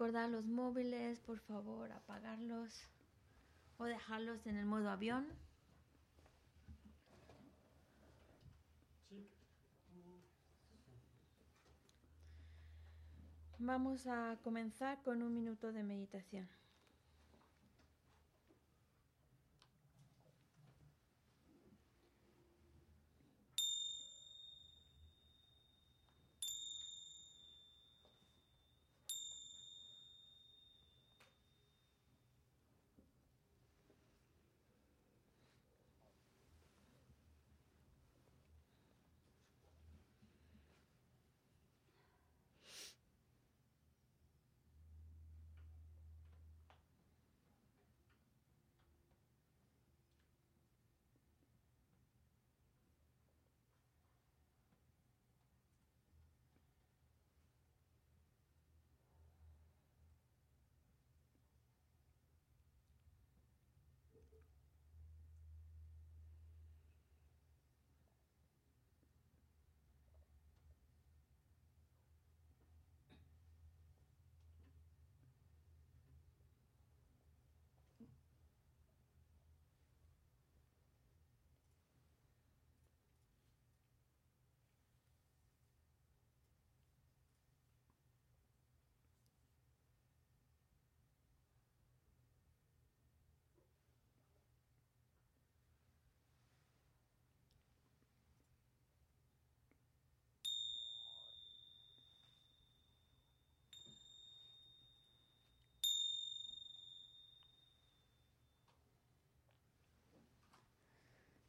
recordar los móviles, por favor, apagarlos o dejarlos en el modo avión. Vamos a comenzar con un minuto de meditación.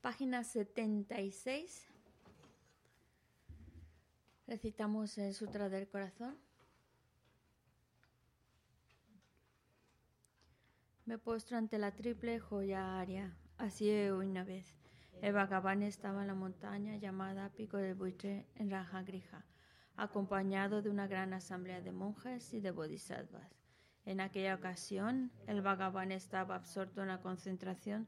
Página 76. Recitamos el Sutra del Corazón. Me postro ante la triple joya aria. Así una vez. El Bhagavan estaba en la montaña llamada Pico del Buitre en Raja Grija, acompañado de una gran asamblea de monjes y de bodhisattvas. En aquella ocasión, el Bhagavan estaba absorto en la concentración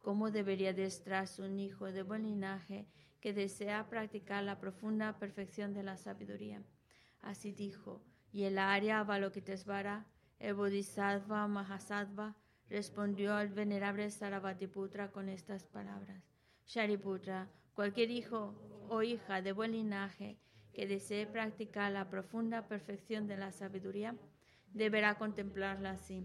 cómo debería destrarse un hijo de buen linaje que desea practicar la profunda perfección de la sabiduría. Así dijo, y el Arya Avalokitesvara, el Bodhisattva Mahasattva, respondió al venerable Sarabhatiputra con estas palabras. Shariputra, cualquier hijo o hija de buen linaje que desee practicar la profunda perfección de la sabiduría, deberá contemplarla así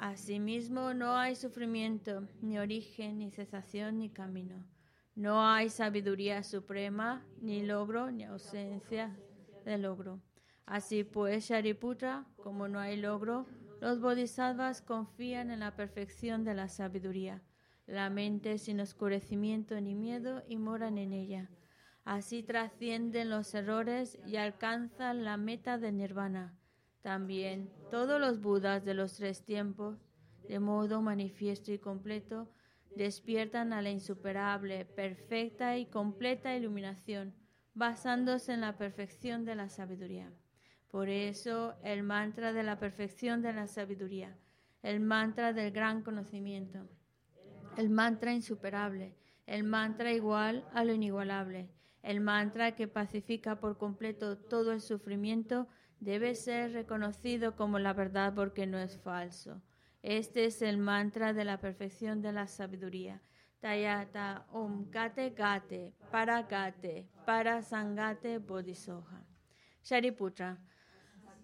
Asimismo, no hay sufrimiento, ni origen, ni cesación, ni camino. No hay sabiduría suprema, ni logro, ni ausencia de logro. Así pues, Shariputra, como no hay logro, los bodhisattvas confían en la perfección de la sabiduría. La mente sin oscurecimiento ni miedo y moran en ella. Así trascienden los errores y alcanzan la meta de nirvana. También todos los budas de los tres tiempos, de modo manifiesto y completo, despiertan a la insuperable, perfecta y completa iluminación, basándose en la perfección de la sabiduría. Por eso el mantra de la perfección de la sabiduría, el mantra del gran conocimiento, el mantra insuperable, el mantra igual a lo inigualable, el mantra que pacifica por completo todo el sufrimiento, debe ser reconocido como la verdad porque no es falso. Este es el mantra de la perfección de la sabiduría. Tayata Om Gate Gate Para Gate Para Sangate Bodhisoha. Shariputra.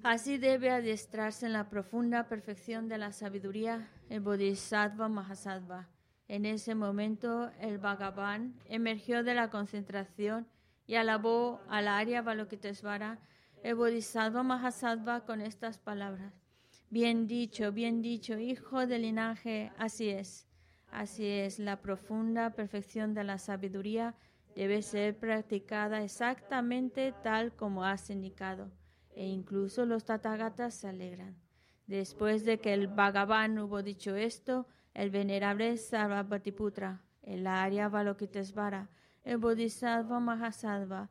Así debe adiestrarse en la profunda perfección de la sabiduría el Bodhisattva Mahasattva. En ese momento el Bhagavan emergió de la concentración y alabó al Arya Balokitesvara el Bodhisattva Mahasattva con estas palabras. Bien dicho, bien dicho, hijo del linaje, así es. Así es, la profunda perfección de la sabiduría debe ser practicada exactamente tal como has indicado, e incluso los tathagatas se alegran. Después de que el Bhagavan hubo dicho esto, el venerable Sarvabhatiputra, el Arya Balokitesvara, el Bodhisattva Mahasattva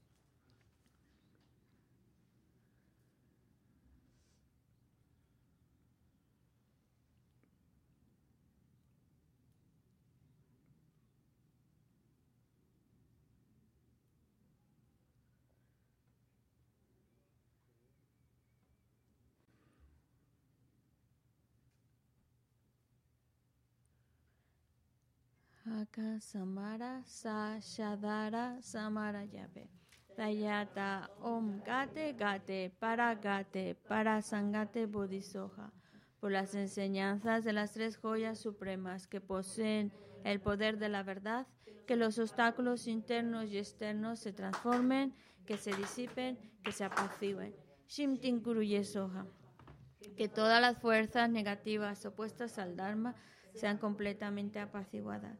Aka Samara Sa Shadara Samara Yabe. Om Gate Gate Para Gate Para Sangate Bodhisoja. Por las enseñanzas de las tres joyas supremas que poseen el poder de la verdad, que los obstáculos internos y externos se transformen, que se disipen, que se apacigüen. Shimtin Soja. Que todas las fuerzas negativas opuestas al Dharma sean completamente apaciguadas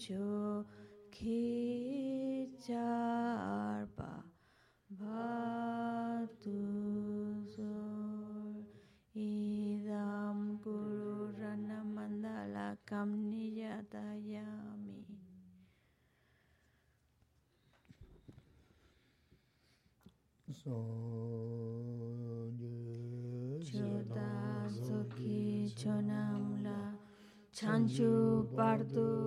চোখে চার পা ভাতুজোর ইদাম গুরু রণমন্ডলা কাম নিজাতায়ামি চোতা সখী ছনামলা ছাঞ্চু পার্তু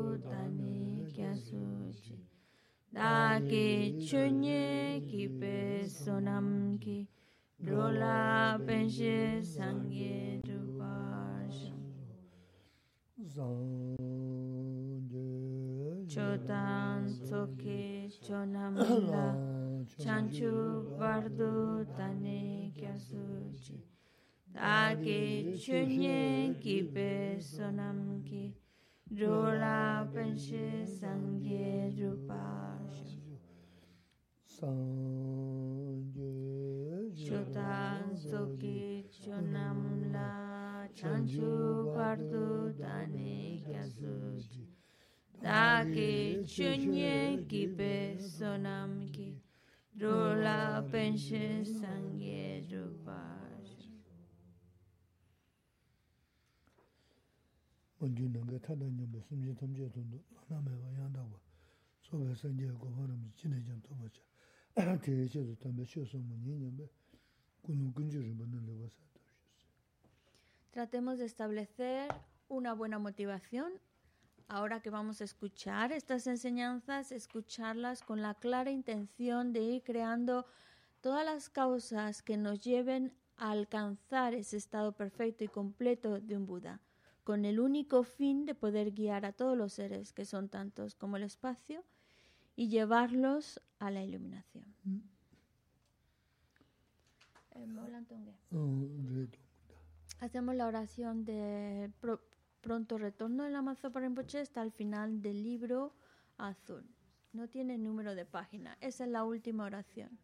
마게 주님 Rola Penshe Sangye Drupasha 먼저 넘게 타다니 뭐 숨지 덤제 돈도 하나매가 양다고 소외 선제 고하는 지내전 또 보자 대체도 담배 쉬어서 뭐 니년에 군은 근주를 받는 데 와서 Tratemos de establecer una buena motivación. Ahora que vamos a escuchar estas enseñanzas, escucharlas con la clara intención de ir creando todas las causas que nos lleven a alcanzar ese estado perfecto y completo de un Buda, con el único fin de poder guiar a todos los seres, que son tantos como el espacio, y llevarlos a la iluminación. Em, Hacemos la oración de pronto retorno del Amazo para hasta el final del libro azul. No tiene número de página. Esa es la última oración.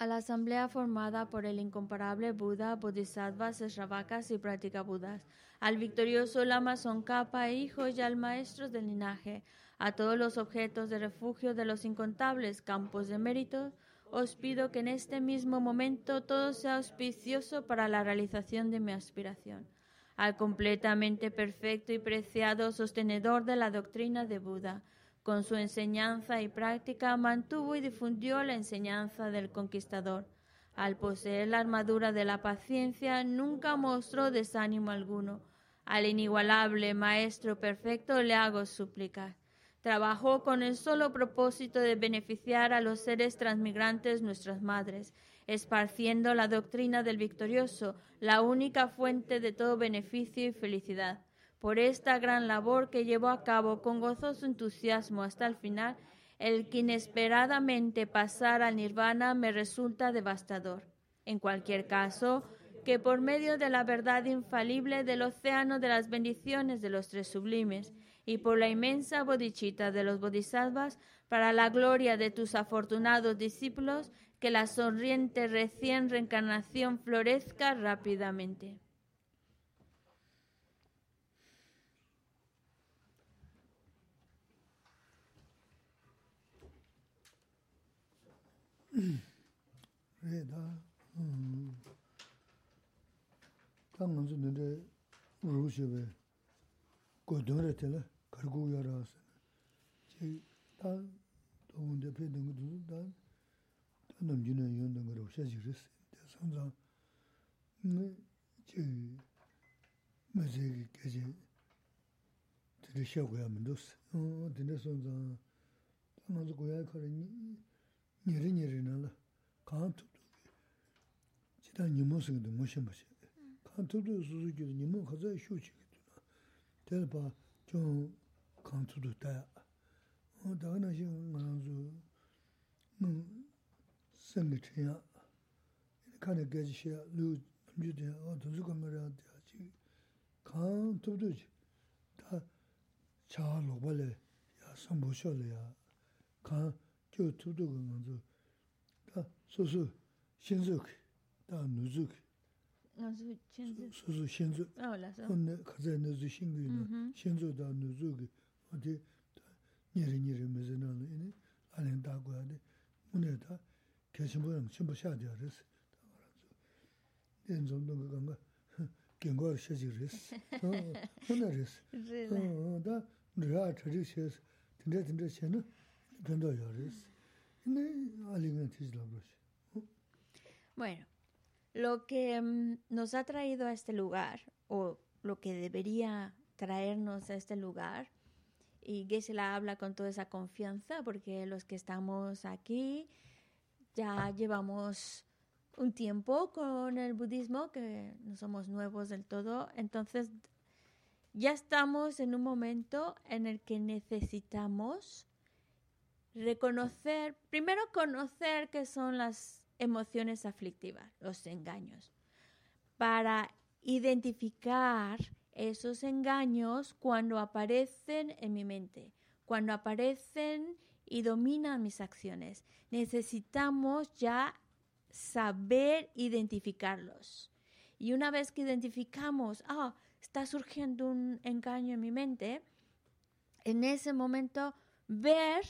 A la asamblea formada por el incomparable Buda, Bodhisattvas, Sravakas y Budas, al victorioso Lama Tsongkhapa, hijos y al maestros del linaje, a todos los objetos de refugio de los incontables campos de mérito, os pido que en este mismo momento todo sea auspicioso para la realización de mi aspiración. Al completamente perfecto y preciado sostenedor de la doctrina de Buda, con su enseñanza y práctica mantuvo y difundió la enseñanza del conquistador. Al poseer la armadura de la paciencia, nunca mostró desánimo alguno. Al inigualable Maestro perfecto le hago suplicar. Trabajó con el solo propósito de beneficiar a los seres transmigrantes nuestras madres, esparciendo la doctrina del victorioso, la única fuente de todo beneficio y felicidad. Por esta gran labor que llevó a cabo con gozoso entusiasmo hasta el final, el que inesperadamente pasar al nirvana me resulta devastador. En cualquier caso, que por medio de la verdad infalible del océano de las bendiciones de los tres sublimes y por la inmensa bodichita de los bodhisattvas, para la gloria de tus afortunados discípulos, que la sonriente recién reencarnación florezca rápidamente. 그래다 음 당연히 근데 우르시베 고도르텔 가르고 열어서 제다 동데 배는 것도 다 남기는 연는 거로 셔지르스 선자 네제 맞게 계제 들으셔고야 면도스 어 근데 선자 당연히 고야 거니 nyeri nyeri nala kaan tupdu jida nimo sikadu moshin bashi. Kaan tupdu suzu kido nimo khazaa shu chikidu na. Tena pa chon kaan tupdu taya daga nashi ngaan zu ngang sengi chenya kaani gaji shaya lu namju daya o tunzu kamara daya chi. Kaan tupdu chi. Ta chaa lokpa le ya sambu sho le ya. Kaan kyo tupdo ka nganzo, da susu shinzuk, da nuzuk. Nganzo shinzuk? Susu shinzuk. Oh, laso. Onne kazay nazu shingu ina, shinzuk da nuzuk, odi niri niri mezi nalo ini, alen da guya de, mune da keshinbo yang chenpo shaadi aris, da waranzo. Den zomdo ka ganga, gengo ar shachik ris, mune ris. Rila. Da riyaa chadik shayas, tinda tinda shayna, dendoo yaa ris. Bueno, lo que mm, nos ha traído a este lugar, o lo que debería traernos a este lugar, y Gesela habla con toda esa confianza, porque los que estamos aquí ya llevamos un tiempo con el budismo, que no somos nuevos del todo, entonces ya estamos en un momento en el que necesitamos reconocer, primero conocer qué son las emociones aflictivas, los engaños, para identificar esos engaños cuando aparecen en mi mente, cuando aparecen y dominan mis acciones. Necesitamos ya saber identificarlos. Y una vez que identificamos, ah, está surgiendo un engaño en mi mente, en ese momento ver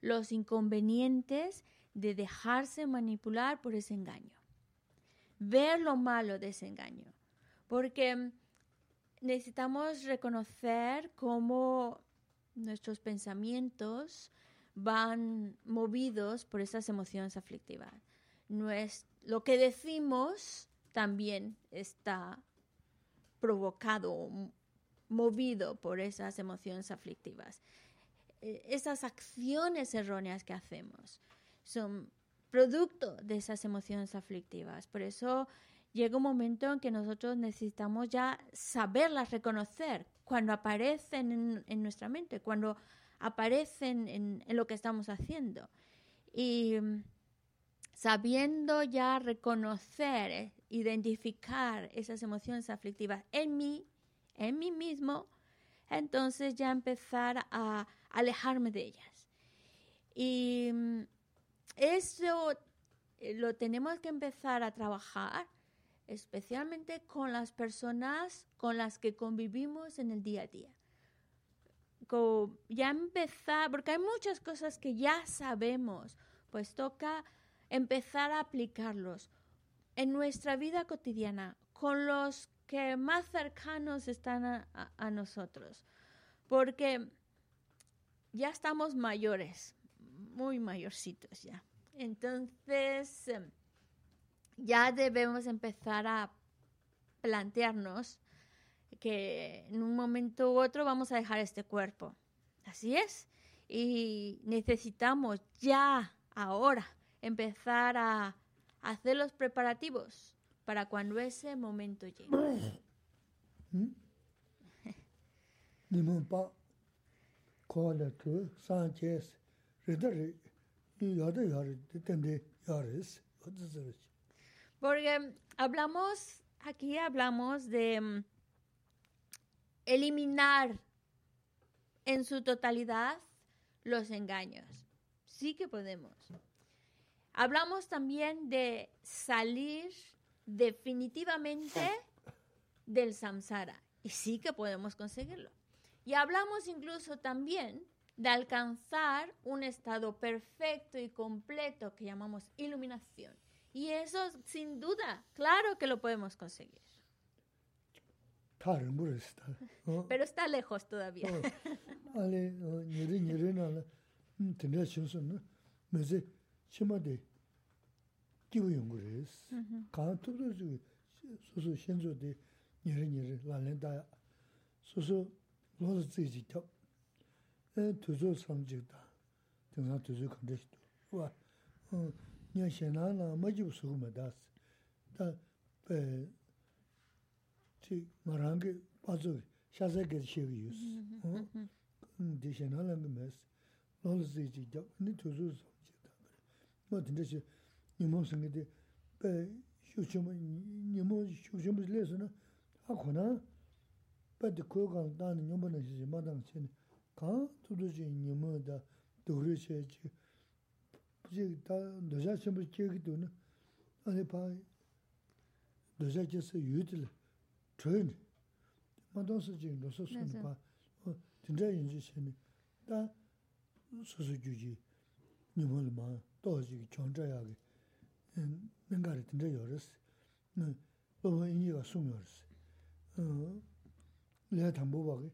los inconvenientes de dejarse manipular por ese engaño. Ver lo malo de ese engaño. Porque necesitamos reconocer cómo nuestros pensamientos van movidos por esas emociones aflictivas. Lo que decimos también está provocado, movido por esas emociones aflictivas. Eh, Esas acciones erróneas que hacemos son producto de esas emociones aflictivas. Por eso llega un momento en que nosotros necesitamos ya saberlas reconocer cuando aparecen en, nuestra mente, cuando aparecen en, en lo que estamos haciendo. Y mm, sabiendo ya reconocer, eh, identificar esas emociones aflictivas en mí, en mí mismo, entonces ya empezar a alejarme de ellas. Y mm, eso eh, lo tenemos que empezar a trabajar, especialmente con las personas con las que convivimos en el día a día. Co- ya empezar, porque hay muchas cosas que ya sabemos, pues toca empezar a aplicarlos en nuestra vida cotidiana, con los que más cercanos están a, a- a nosotros, porque ya estamos mayores, muy mayorcitos ya. Entonces, em, ya debemos empezar a plantearnos que en un momento u otro vamos a dejar este cuerpo. Así es. Y necesitamos ya, ahora, empezar a hacer los preparativos para cuando ese momento llegue. Porque hablamos, aquí hablamos de mm, eliminar en su totalidad los engaños. Sí que podemos. Hablamos también de salir definitivamente del samsara. Y sí que podemos conseguirlo. Y hablamos incluso también de alcanzar un estado perfecto y completo que llamamos iluminación. Y eso, sin duda, claro que lo podemos conseguir. Pero está lejos todavía. 알레 니리 니리나라 음 텐데 신선나 메제 치마데 기부 연구레스 가 투르즈 소소 신조데 니리 니리 라렌다 소소 로즈 지지 에 투조 상지다 등산 투조 컨데스도 와 어, 냐시나나 마지부 수고마다스 다에 지 마랑게 빠져 샤세게 시기유스 어 디시나는 메스 nāla sī chī gyab, nī tū sū sō chī tā kare. Mā tīndā shī, nī mō sī ngī tī, bē shū chī mō, nī mō shū chī mō shī lē sū na, ā khu pati kogan dani nyumba na shishi madang chini kaan tudu chi nyumba da dhuri chi chi chi ta dosha chenpa chegi tu na ane paa dosha chi si yudili chuni madang si chi dosa suni paa tinda yinji chini ta susu ju chi nyumba li maa toa chi choncha yaagi eh, nangari tinda yorisi loha inyi ka sum yorisi eh, lé tangbo wáki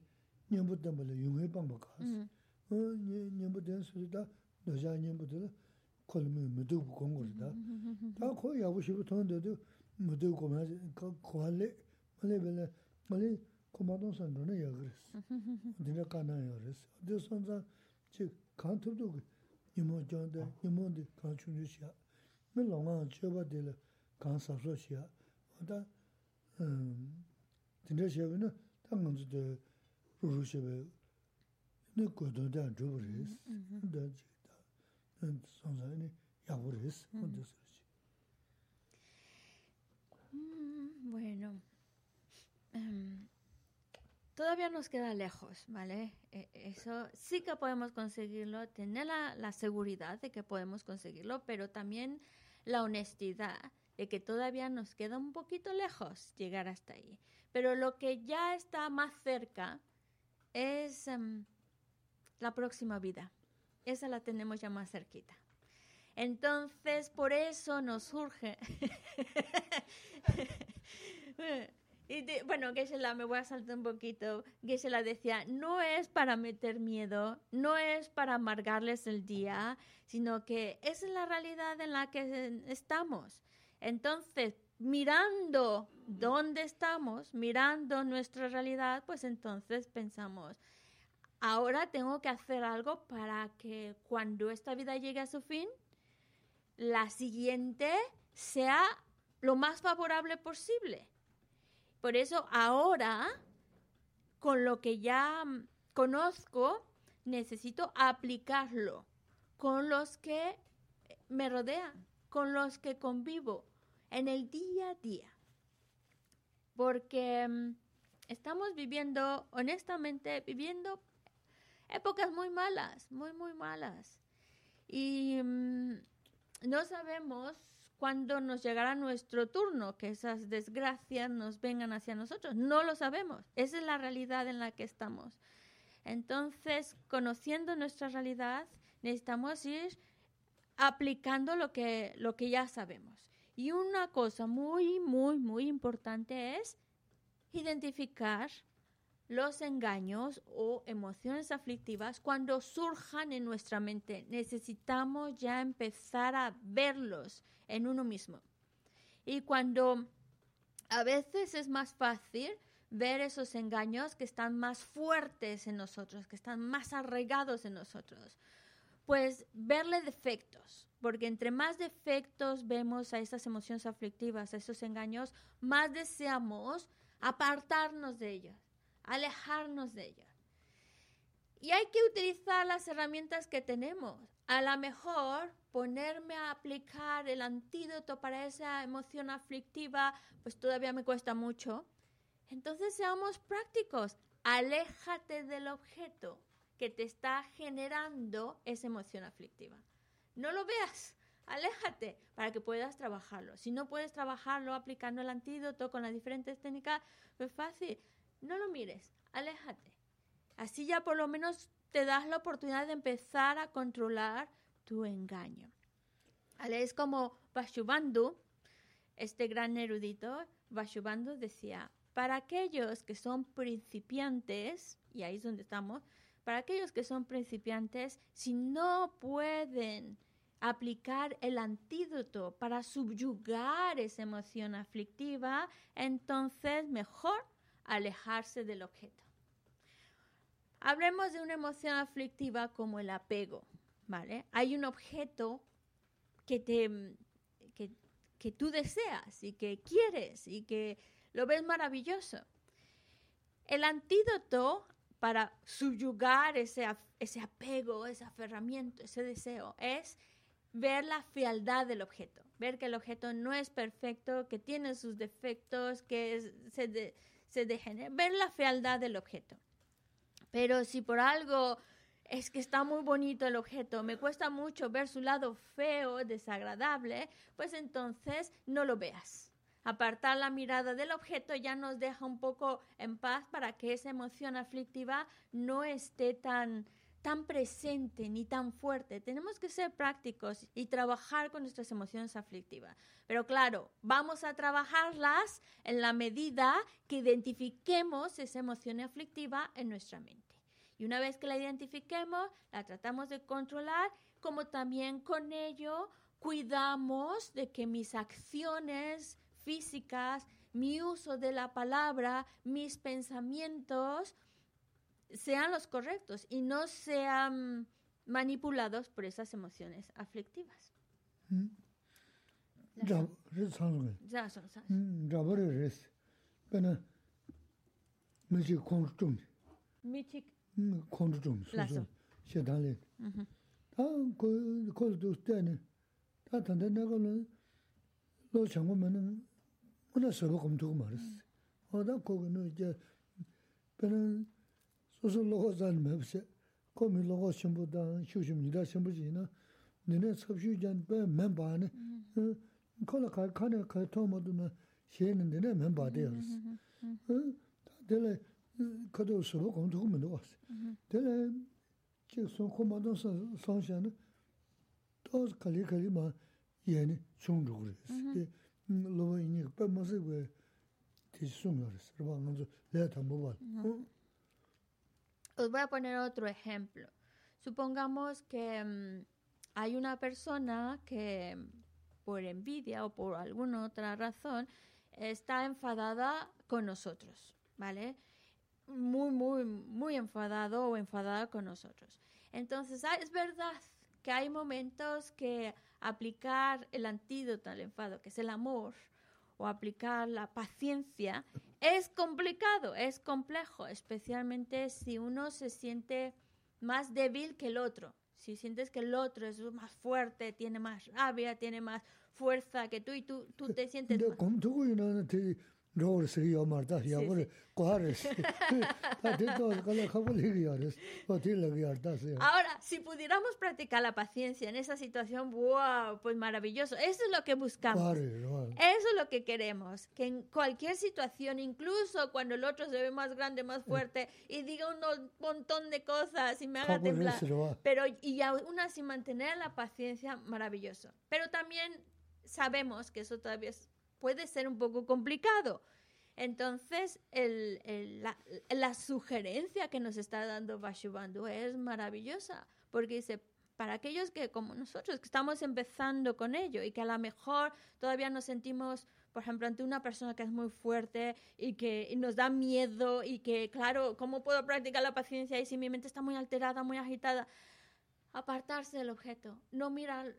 nyambu tenpa lé yungé pangpa kaas. Nyambu ten suri da dojaa nyambu tila koli mi mudubu kongo rida. Ta ko yabu shibu tong dodo mudubu koma kwa lé, mali bela, mali koma tong san rona yagaris. Dina kana yagaris. Adi son zang chi kaan tubdo ki nyambu janda, nyambu di kaan chunju shia. Mi longa cheba dila kaan sabso shia. Oda, dina shebi na tā tā chī tā wā tā sā rī Bueno. Um, todavía nos queda lejos, ¿vale? E, eso sí que podemos conseguirlo, tener la, la, seguridad de que podemos conseguirlo, pero también la honestidad de que todavía nos queda un poquito lejos llegar hasta ahí. Pero lo que ya está más cerca es um, la próxima vida. Esa la tenemos ya más cerquita. Entonces, por eso nos surge Y de, bueno, Gesela, me voy a saltar un poquito. Gesela decía, no es para meter miedo, no es para amargarles el día, sino que es la realidad en la que estamos. Entonces, mirando dónde estamos, mirando nuestra realidad, pues entonces pensamos, ahora tengo que hacer algo para que cuando esta vida llegue a su fin, la siguiente sea lo más favorable posible. Por eso ahora, con lo que ya conozco, necesito aplicarlo con los que me rodean, con los que convivo en el día a día. Porque um, estamos viviendo, honestamente, viviendo épocas muy malas, muy, muy malas. Y um, no sabemos cuándo nos llegará nuestro turno, que esas desgracias nos vengan hacia nosotros. No lo sabemos. Esa es la realidad en la que estamos. Entonces, conociendo nuestra realidad, necesitamos ir aplicando lo que, lo que ya sabemos. Y una cosa muy, muy, muy importante es identificar los engaños o emociones aflictivas cuando surjan en nuestra mente. Necesitamos ya empezar a verlos en uno mismo. Y cuando a veces es más fácil ver esos engaños que están más fuertes en nosotros, que están más arraigados en nosotros, pues verle defectos, porque entre más defectos vemos a esas emociones aflictivas, a esos engaños, más deseamos apartarnos de ellos alejarnos de ella. Y hay que utilizar las herramientas que tenemos. A lo mejor ponerme a aplicar el antídoto para esa emoción aflictiva, pues todavía me cuesta mucho. Entonces seamos prácticos. Aléjate del objeto que te está generando esa emoción aflictiva. No lo veas, aléjate para que puedas trabajarlo. Si no puedes trabajarlo aplicando el antídoto con las diferentes técnicas, pues fácil no lo mires, aléjate. Así ya por lo menos te das la oportunidad de empezar a controlar tu engaño. Es como Vashubandu, este gran erudito, Vashubandu decía, para aquellos que son principiantes, y ahí es donde estamos, para aquellos que son principiantes, si no pueden aplicar el antídoto para subyugar esa emoción aflictiva, entonces mejor alejarse del objeto. Hablemos de una emoción aflictiva como el apego, ¿vale? Hay un objeto que, te, que, que tú deseas y que quieres y que lo ves maravilloso. El antídoto para subyugar ese, ese apego, ese aferramiento, ese deseo, es ver la fealdad del objeto, ver que el objeto no es perfecto, que tiene sus defectos, que se, se degenera, ver la fealdad del objeto. Pero si por algo es que está muy bonito el objeto, me cuesta mucho ver su lado feo, desagradable, pues entonces no lo veas. Apartar la mirada del objeto ya nos deja un poco en paz para que esa emoción aflictiva no esté tan, tan presente ni tan fuerte. Tenemos que ser prácticos y trabajar con nuestras emociones aflictivas. Pero claro, vamos a trabajarlas en la medida que identifiquemos esa emoción aflictiva en nuestra mente. Y una vez que la identifiquemos, la tratamos de controlar, como también con ello cuidamos de que mis acciones físicas, mi uso de la palabra, mis pensamientos sean los correctos y no sean manipulados por esas emociones aflictivas. 그나 서로 검토고 말았어. 어다 거기는 이제 배는 소소 로고잔 맵세 거미 로고 신부다 휴심이다 신부지나 너네 섭슈전 배 멤버네 콜라 카 카네 카 토모드나 셴는데 내 멤버대요. 응? 다들 그도 서로 검토고 못 왔어. 들 지금 코만도 선선샤는 또 칼리 칼리마 얘는 중독을 했어. Os voy a poner otro ejemplo. Supongamos que um, hay una persona que por envidia o por alguna otra razón está enfadada con nosotros, ¿vale? muy, muy, muy enfadado o enfadada con nosotros. Entonces, ah, es verdad que hay momentos que aplicar el antídoto al enfado, que es el amor, o aplicar la paciencia, es complicado, es complejo, especialmente si uno se siente más débil que el otro. Si sientes que el otro es más fuerte, tiene más rabia, tiene más fuerza que tú y tú, tú te sientes... Ahora, si pudiéramos practicar la paciencia en esa situación, wow, pues maravilloso. Eso es lo que buscamos. Eso es lo que queremos. Que en cualquier situación, incluso cuando el otro se ve más grande, más fuerte, y diga un montón de cosas y me haga temblar. Pero, y aún así mantener la paciencia, maravilloso. Pero también sabemos que eso todavía es puede ser un poco complicado. Entonces, la, sugerencia que nos está dando Vashubandu es maravillosa, porque dice, para aquellos que, como nosotros, que estamos empezando con ello y que a lo mejor todavía nos sentimos, por ejemplo, ante una persona que es muy fuerte y que nos da miedo y que, claro, ¿cómo puedo practicar la paciencia y si mi mente está muy alterada, muy agitada? Apartarse del objeto. No mirar,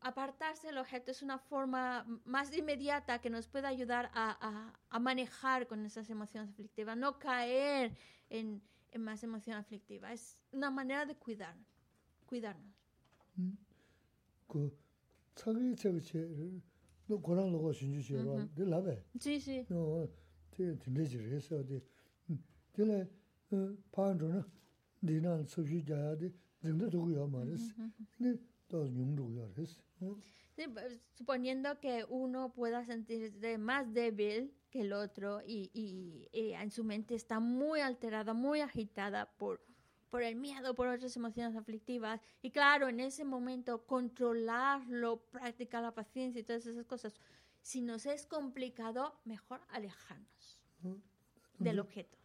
apartarse del objeto es una forma más inmediata que nos puede ayudar a, a, manejar con esas emociones aflictivas, no caer en, en, más emoción aflictiva. Es una manera de cuidar, cuidarnos. Sí, sí. Suponiendo que uno pueda sentirse más débil que el otro y, y, en su mente está muy alterada, muy agitada por, por el miedo, por otras emociones aflictivas. Y claro, en ese momento controlarlo, practicar la paciencia y todas esas cosas. Si nos es complicado, mejor alejarnos del objeto.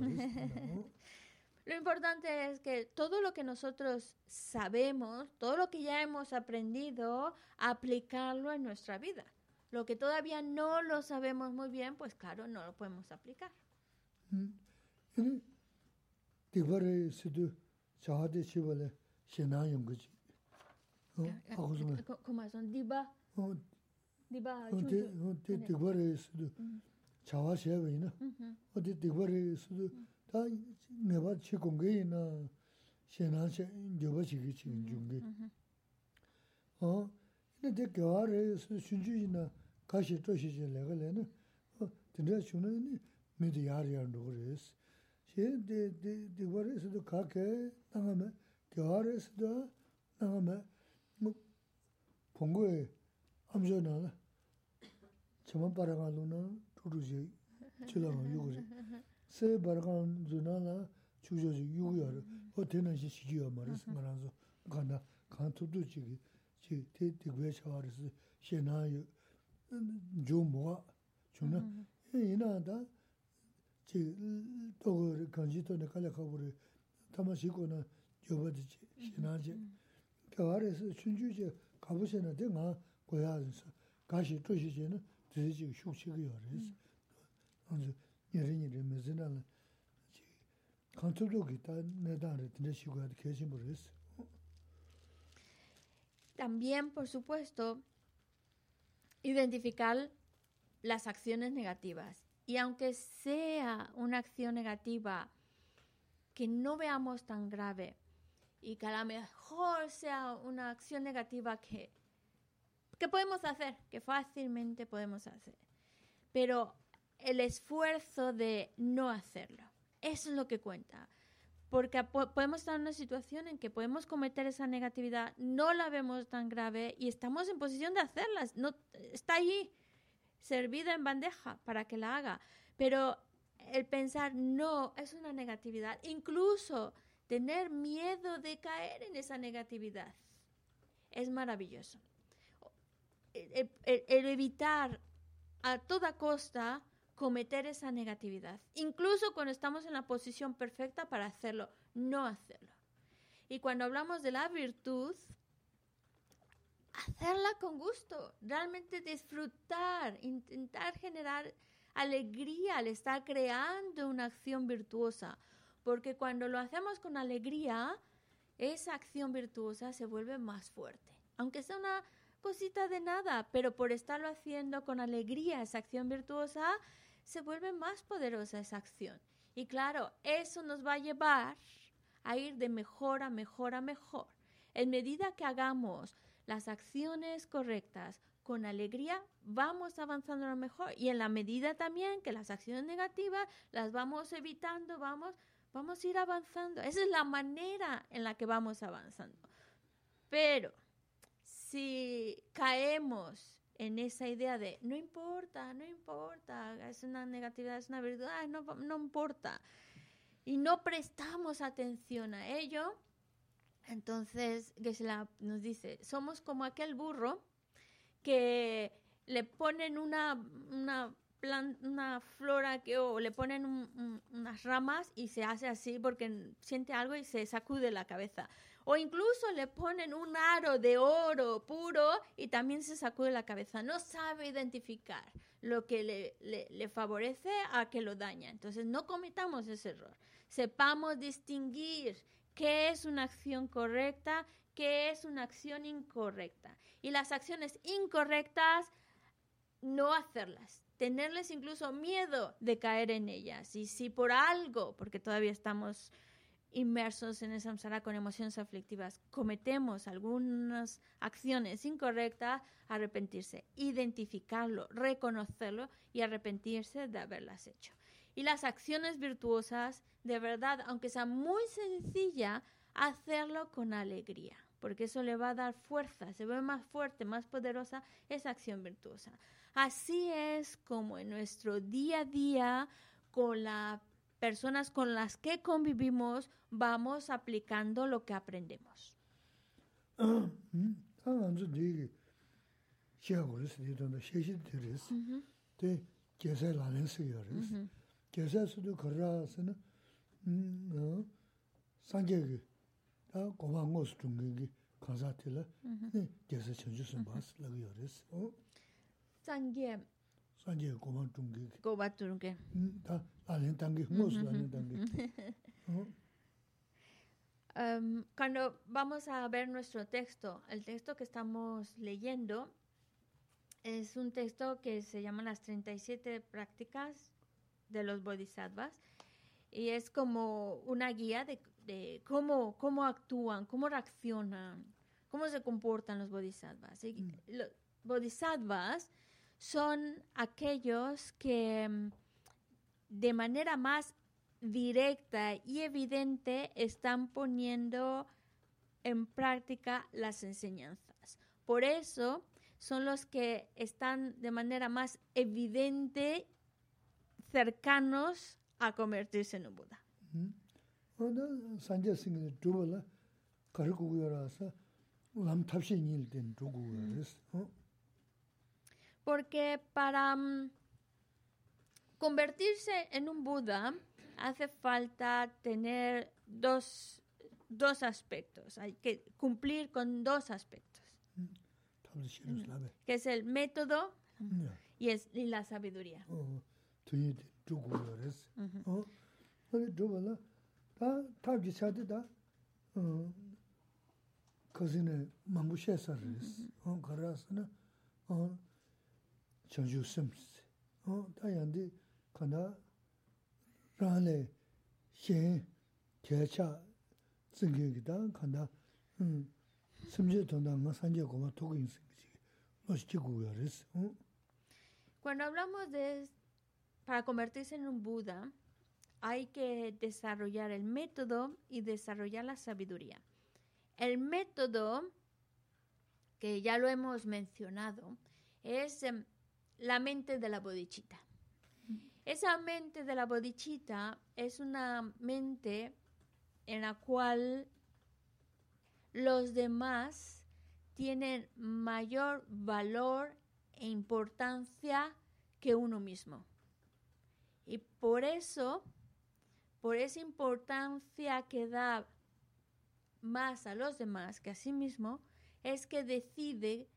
Lo importante es que todo lo que nosotros sabemos, todo lo que ya hemos aprendido, aplicarlo en nuestra vida. Lo que todavía no lo sabemos muy bien, pues claro, no lo podemos aplicar. Kuma son diba? Diba chuchu? Te diba re sudu chawa shewa ina. O te diba re sudu ta neba chi kongi ina shenan she nyoba chigi chigi jungi. Ina te gyawa re sudu shunju ina kashi toshi che lega le na. Tindra shuna ina midi yar yar nuku res. She diba re sudu ka ke nanga me gyawa re sudu nanga me 봉고에 암전하나 저만 바라가노나 두루지 지나가 요거지 세 바라간 주나나 주저지 요거야 어때는 시기야 말이스 말아서 간다 간투도 지기 지 대대고에 차와르스 시나요 좀 뭐가 주나 이나다 지 또그 간지도 내가 가버리 담아시고는 여버지 시나지 겨울에서 춘주제 가보시는 데가 고야서 가시 도시제는 드리지 슉슉이 요래서 아주 예린이를 메즈나는 컨트롤이 다 내다를 드시고 계신 분이었어. También, por supuesto, identificar las acciones negativas. Y aunque sea una acción negativa que no veamos tan grave, y que a lo mejor sea una acción negativa que, que podemos hacer, que fácilmente podemos hacer. Pero el esfuerzo de no hacerlo, eso es lo que cuenta. Porque podemos estar en una situación en que podemos cometer esa negatividad, no la vemos tan grave y estamos en posición de hacerlas. No, está ahí, servida en bandeja para que la haga. Pero el pensar, no, es una negatividad, incluso tener miedo de caer en esa negatividad. Es maravilloso. El, evitar a toda costa cometer esa negatividad, incluso cuando estamos en la posición perfecta para hacerlo, no hacerlo. Y cuando hablamos de la virtud, hacerla con gusto, realmente disfrutar, intentar generar alegría al estar creando una acción virtuosa, porque cuando lo hacemos con alegría, esa acción virtuosa se vuelve más fuerte. Aunque sea una cosita de nada, pero por estarlo haciendo con alegría, esa acción virtuosa, se vuelve más poderosa esa acción. Y claro, eso nos va a llevar a ir de mejor a mejor a mejor. En medida que hagamos las acciones correctas con alegría, vamos avanzando a lo mejor. Y en la medida también que las acciones negativas las vamos evitando, vamos Vamos a ir avanzando. Esa es la manera en la que vamos avanzando. Pero si caemos en esa idea de no importa, no importa, es una negatividad, es una virtud, no, no importa, y no prestamos atención a ello, entonces Gesla nos dice, somos como aquel burro que le ponen una, una una flora que o le ponen unas ramas y se hace así porque siente algo y se sacude la cabeza. O incluso le ponen un aro de oro puro y también se sacude la cabeza. No sabe identificar lo que le, le favorece a que lo daña. Entonces no cometamos ese error. Sepamos distinguir qué es una acción correcta, qué es una acción incorrecta. Y las acciones incorrectas, no hacerlas tenerles incluso miedo de caer en ellas. Y si por algo, porque todavía estamos inmersos en esa samsara con emociones aflictivas, cometemos algunas acciones incorrectas, arrepentirse, identificarlo, reconocerlo y arrepentirse de haberlas hecho. Y las acciones virtuosas, de verdad, aunque sea muy sencilla, hacerlo con alegría, porque eso le va a dar fuerza, se ve más fuerte, más poderosa esa acción virtuosa. Así es como en nuestro día a día, con las personas con las que convivimos, vamos aplicando lo que aprendemos. 산 게 산게 고만 중게 고바 중게 다 안에 단계 무슨 안에 단계 em, cuando vamos a ver nuestro texto, el texto que estamos leyendo es un texto que se llama las 37 prácticas de los bodhisattvas y es como una guía de, de cómo, cómo actúan, cómo reaccionan, cómo se comportan los bodhisattvas. Y Mm. Los bodhisattvas son aquellos que mm, de manera más directa y evidente están poniendo en práctica las enseñanzas. Por eso son los que están de manera más evidente cercanos a convertirse en un Buda. Porque para mm, convertirse en un Buda hace falta tener dos, dos aspectos. Hay que cumplir con dos aspectos, 탑을 실을 라베. que es el método 네. y, es, y la sabiduría. 어. 뒤에 두고 그랬어. Ujú. 어? 근데 두벌라 다 탑지 차드다. 어. 거기는 망부셰서스. 어, 그래서는 어. 전주 심스. 어, 다양데 가나 라 Cuando hablamos de para convertirse en un Buda, hay que desarrollar el método y desarrollar la sabiduría. El método, que ya lo hemos mencionado, es em, la mente de la bodichita. Esa mente de la bodichita es una mente en la cual los demás tienen mayor valor e importancia que uno mismo. Y por eso, por esa importancia que da más a los demás que a sí mismo, es que decide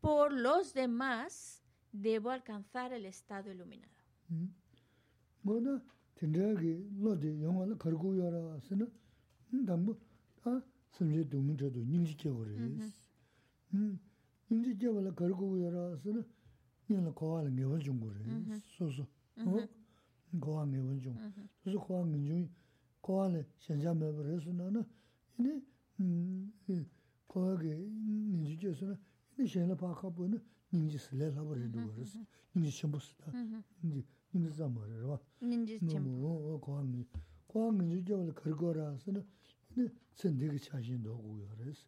por los demás debo alcanzar el estado iluminado. 음. 뭐 shenla paa kaapu na ninji sile labar hindu mm-hmm, waris, ninji shimbus da, ninji, ninji zamba rirwa. Ninji shimbus. Kwaa ngi, kwaa ngi ju jawala kargo rasi na, na tsendegi chashin do gu waris.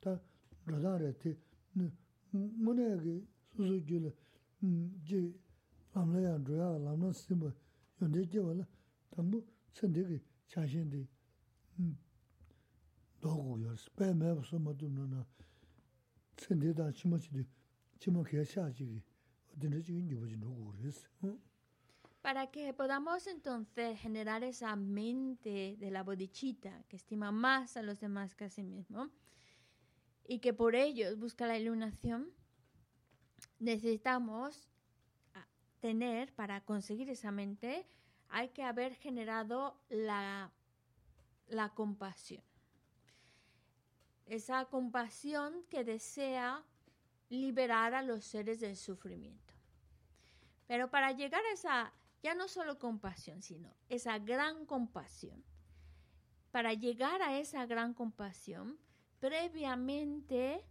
Ta radha rati, munayagi susu gyula, mm, ji lamla ya dhruya, lamla simba, yonde jawala, tambu tsendegi chashin di mm, do gu waris. Paya mayabu soma dhumna na, Para que podamos entonces generar esa mente de la bodichita que estima más a los demás que a sí mismo y que por ellos busca la iluminación, necesitamos ah, tener, para conseguir esa mente, hay que haber generado la, la compasión. Esa compasión que desea liberar a los seres del sufrimiento. Pero para llegar a esa, ya no solo compasión, sino esa gran compasión, para llegar a esa gran compasión, previamente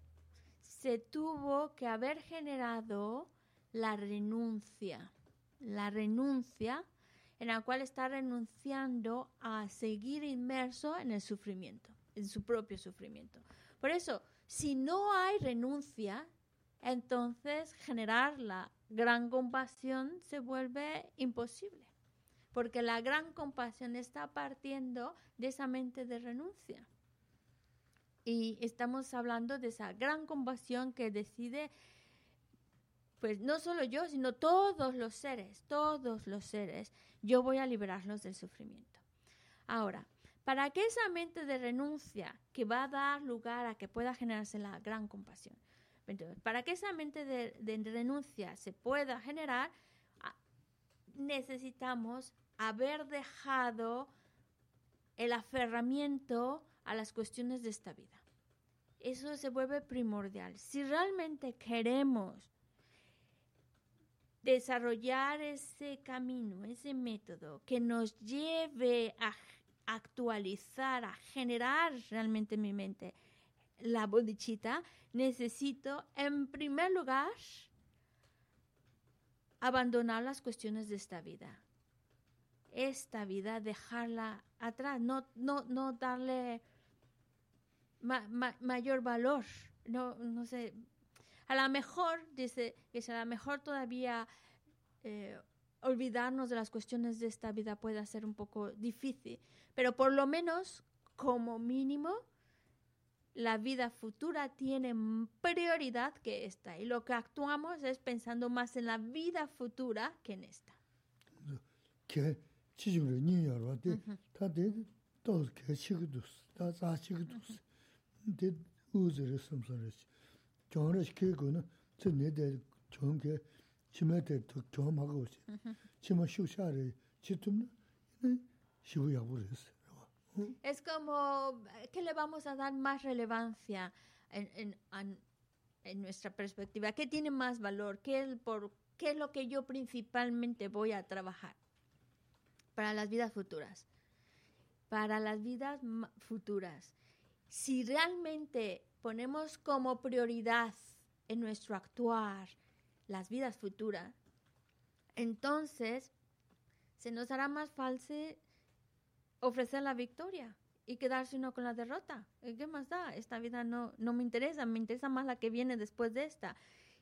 se tuvo que haber generado la renuncia, la renuncia en la cual está renunciando a seguir inmerso en el sufrimiento, en su propio sufrimiento. Por eso, si no hay renuncia, entonces generar la gran compasión se vuelve imposible, porque la gran compasión está partiendo de esa mente de renuncia. Y estamos hablando de esa gran compasión que decide, pues no solo yo, sino todos los seres, todos los seres, yo voy a liberarlos del sufrimiento. Ahora, para que esa mente de renuncia que va a dar lugar a que pueda generarse la gran compasión, para que esa mente de, de renuncia se pueda generar, a- necesitamos haber dejado el aferramiento a las cuestiones de esta vida. Eso se vuelve primordial. Si realmente queremos desarrollar ese camino, ese método que nos lleve a actualizar, a generar realmente en mi mente la bodichita, necesito en primer lugar abandonar las cuestiones de esta vida. Esta vida, dejarla atrás, no, no, no darle mayor valor. No, no sé. A lo mejor, dice, a lo mejor todavía eh, olvidarnos de las cuestiones de esta vida puede ser un poco difícil, pero por lo menos, como mínimo, la vida futura tiene prioridad que esta. Y lo que actuamos es pensando más en la vida futura que en esta. Es como, ¿qué le vamos a dar más relevancia en, en, nuestra perspectiva? ¿Qué tiene más valor? ¿Qué, por, ¿Qué es lo que yo principalmente voy a trabajar para las vidas futuras? Para las vidas futuras. Si realmente ponemos como prioridad en nuestro actuar las vidas futuras, entonces se nos hará más fácil ofrecer la victoria y quedarse uno con la derrota. ¿Qué más da? Esta vida no, no me interesa, me interesa más la que viene después de esta.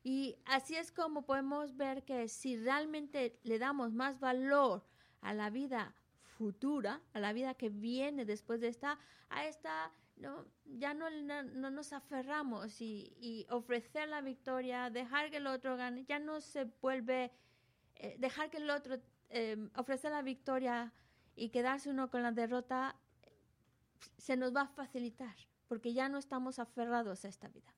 Y así es como podemos ver que si realmente le damos más valor a la vida futura, a la vida que viene después de esta, a esta no, ya no, no, nos aferramos y, ofrecer la victoria, dejar que el otro gane, ya no se vuelve, eh, dejar que el otro eh, la victoria y quedarse uno con la derrota se nos va a facilitar, porque ya no estamos aferrados a esta vida.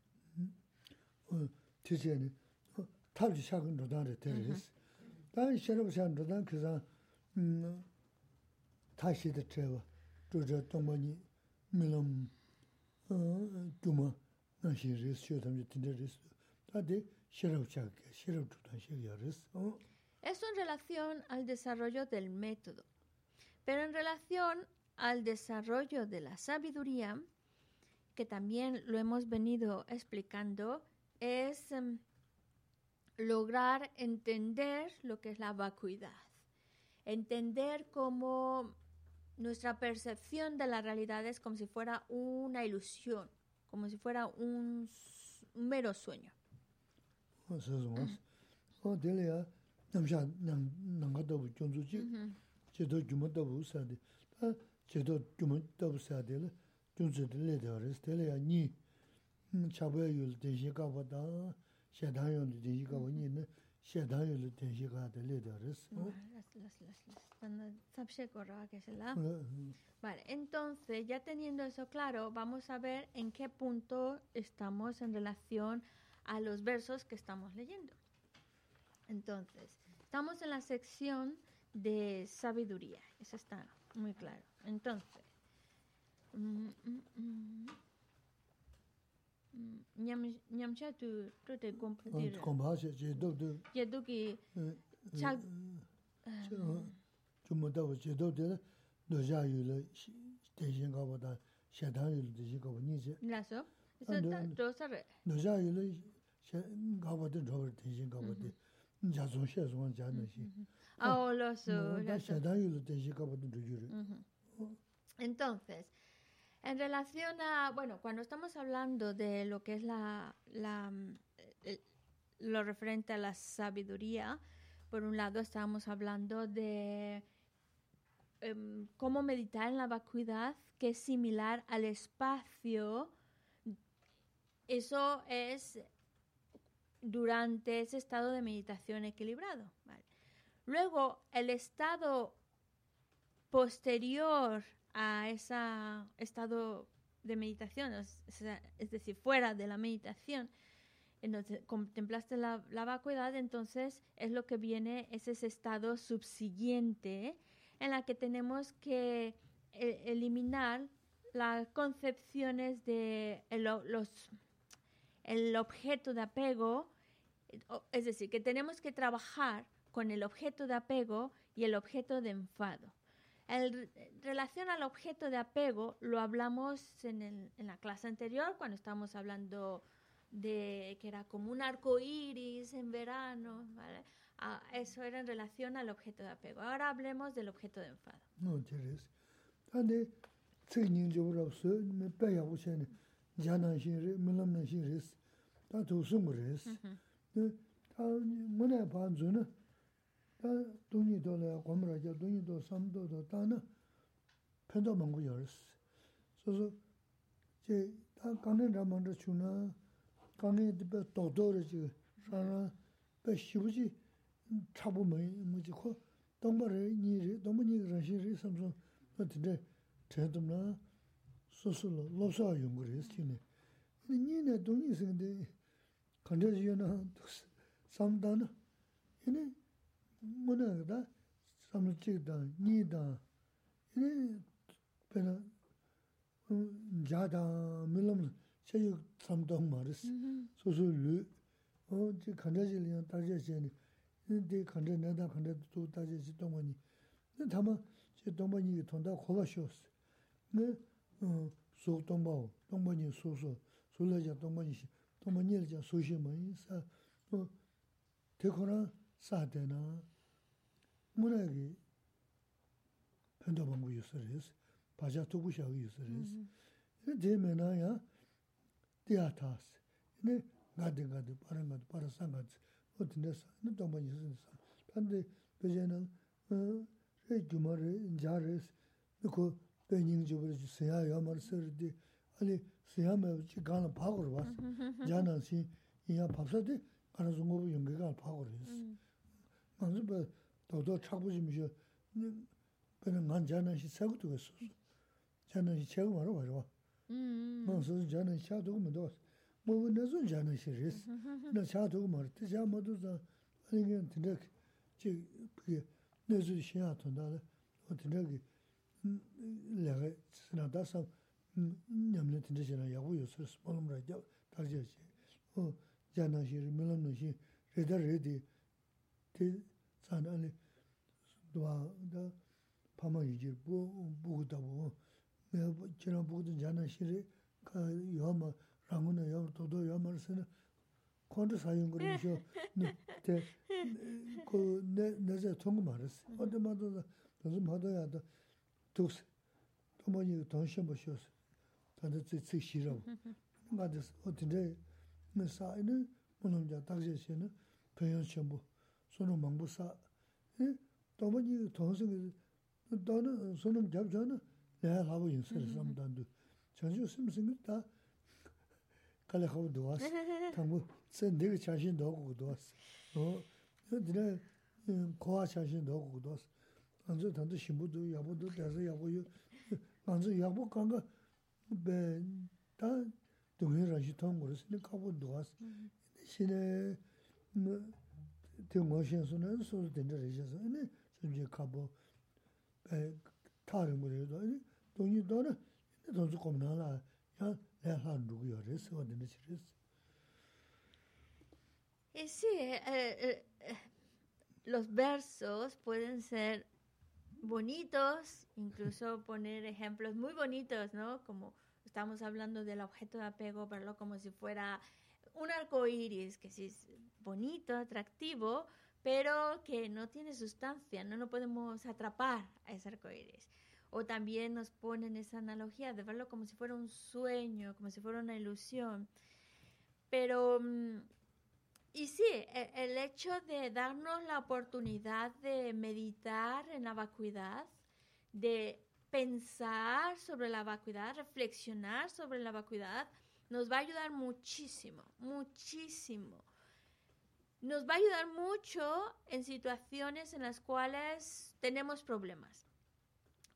Eso en relación al desarrollo del método. Pero en relación al desarrollo de la sabiduría, que también lo hemos venido explicando, es em, lograr entender lo que es la vacuidad, entender cómo nuestra percepción de la realidad es como si fuera una ilusión, como si fuera un, mero sueño. 제도 규모 더부 사데 아 제도 규모 더부 사데를 준주들 레더스 텔레야 니 차보야 율 대시가 보다 샤다요 대시가 보니는 샤다요 대시가 될 레더스 Vale, entonces ya teniendo eso claro, vamos a ver en qué punto estamos en relación a los versos que estamos leyendo. Entonces, estamos en la sección de sabiduría. Eso está muy claro. Entonces, ñamcha tu te compartir. Compase je do do. Je do ki chal chuma da je do de do ja yu le de xin ga ba da xia dan yu de ji ga ba ni je. La so. Eso ta do sa re. Do ja yu le xia ga ba de ro de xin ga ba de. Ja zo xia zo ja na xi. Oh, los, Entonces, en relación a, bueno, cuando estamos hablando de lo que es la, la lo referente a la sabiduría, por un lado estábamos hablando de em, cómo meditar en la vacuidad, que es similar al espacio. Eso es durante ese estado de meditación equilibrado. Luego, el estado posterior a ese estado de meditación, es, decir, fuera de la meditación, entonces contemplaste la, vacuidad, entonces es lo que viene, es ese estado subsiguiente en la que tenemos que e, eliminar las concepciones de los, el objeto de apego, es decir, que tenemos que trabajar con el objeto de apego y el objeto de enfado. En relación al objeto de apego, lo hablamos en, en la clase anterior, cuando estábamos hablando de que era como un arco iris en verano, ¿vale? Ah, eso era en relación al objeto de apego. Ahora hablemos del objeto de enfado. No, 야난 신리 물람난 신리스 다 도스므레스 다 문에 반주는 다 돈이 돌아 고물하자 돈이 도 삼도도 다나 편도 먹고 열스 그래서 제다 강내 라만도 주나 강내 도도를 지 사나 배시부지 차보면 뭐지 코 동바를 니리 동문이 그런 신리 삼성 어떻게 대듬나 수술로 로사 연구를 했으니 니네 돈이 있는데 간절지요나 삼단 얘네 뭐나다? 삼치다니다. 얘네 배나 자다 밀럼 체육 삼동 말스 수술로 어지 간절지려 따져지니 근데 간절 내다 간절 또 따져지 동원이 근데 다만 제 동원이 돈다 고바쇼스 네 sōk tōmbā wō, tōmbā nī sō sō, sō lā jā tōmbā nī shī, tōmbā nī jā sō shī mā yī sā, tē kō rā sā tē nā, mū rā kī pēntō bāngu yu sā rē sī, pāchā tōku shā yu sā rē sī, tē mē nā yā, tē yā tā sī, nē ngā tē ngā tē, pārā ngā tē, pārā sā ngā tē, nō tē nē sā, nē tōmbā nī sā sā, tā tē pēchē nā, rē jū mā rē, jā rē sī, nē kō 베닝 주브르 주세야 야마르서디 아니 세야마 지 가는 파고로 봤어 자나시 이야 밥서디 가는 중고 연계가 파고로 있어 먼저 뭐 도도 차고 좀 이제 그는 난 자나시 세고 되겠어 자나시 세고 말어 말어 음 먼저 자나시 차도 뭐도 뭐 내준 자나시 리스 나 차도 말어 자 뭐도 자 아니 그냥 지 그게 내준 시야 돈다 어떻게 내가 지나다서 냠네 진짜잖아 야고 요소 스몰음라 야 다르지 어 자나시르 밀런노시 레다 레디 티 자나니 도와다 파마 유지 보 보고다 보 내가 지난 보고도 자나시르 가 요마 라고나 요 도도 요마르스는 콘도 사용 그러죠 네그 내내 통고 말았어 어디 맞아 무슨 맞아야 돼 tūks, tōmba nyi tōngshin bō shios, tānda tsik tsik shirab. Ngā tis, o tinday, mē sā ini, mūnam jā takshē shē na, pēyōn shen bō, sōnam māngbō sā. Tōmba nyi tōngshin, tāna sōnam gyab chā na, lēhā lāba yin sā rīsam tāndu. Chanshio sim singi tā, kāli khabu duwās, tāngbō, tsē ndiga chāshin dōgu duwās. O, tinday, kōhā chāshin dōgu duwās. 안저 단도 신부도 야보도 대서 야보요 안저 야보 간가 베다 동해라시 통고를 쓰니 가보 놓았어 신에 뭐 대모션서는 소리 된다리셔서 아니 이제 가보 에 다른 거래도 아니 돈이 더는 돈도 겁나라 야 내가 누구요 그래서 어디는 싫었어 ese eh, los versos pueden ser bonitos, incluso poner ejemplos muy bonitos, ¿no? Como estamos hablando del objeto de apego, verlo como si fuera un arco iris, que sí es bonito, atractivo, pero que no tiene sustancia, no no podemos atrapar a ese arco iris. O también nos ponen esa analogía de verlo como si fuera un sueño, como si fuera una ilusión. Pero, mm, y sí, e, el hecho de darnos la oportunidad de meditar en la vacuidad, de pensar sobre la vacuidad, reflexionar sobre la vacuidad, nos va a ayudar muchísimo, muchísimo. Nos va a ayudar mucho en situaciones en las cuales tenemos problemas.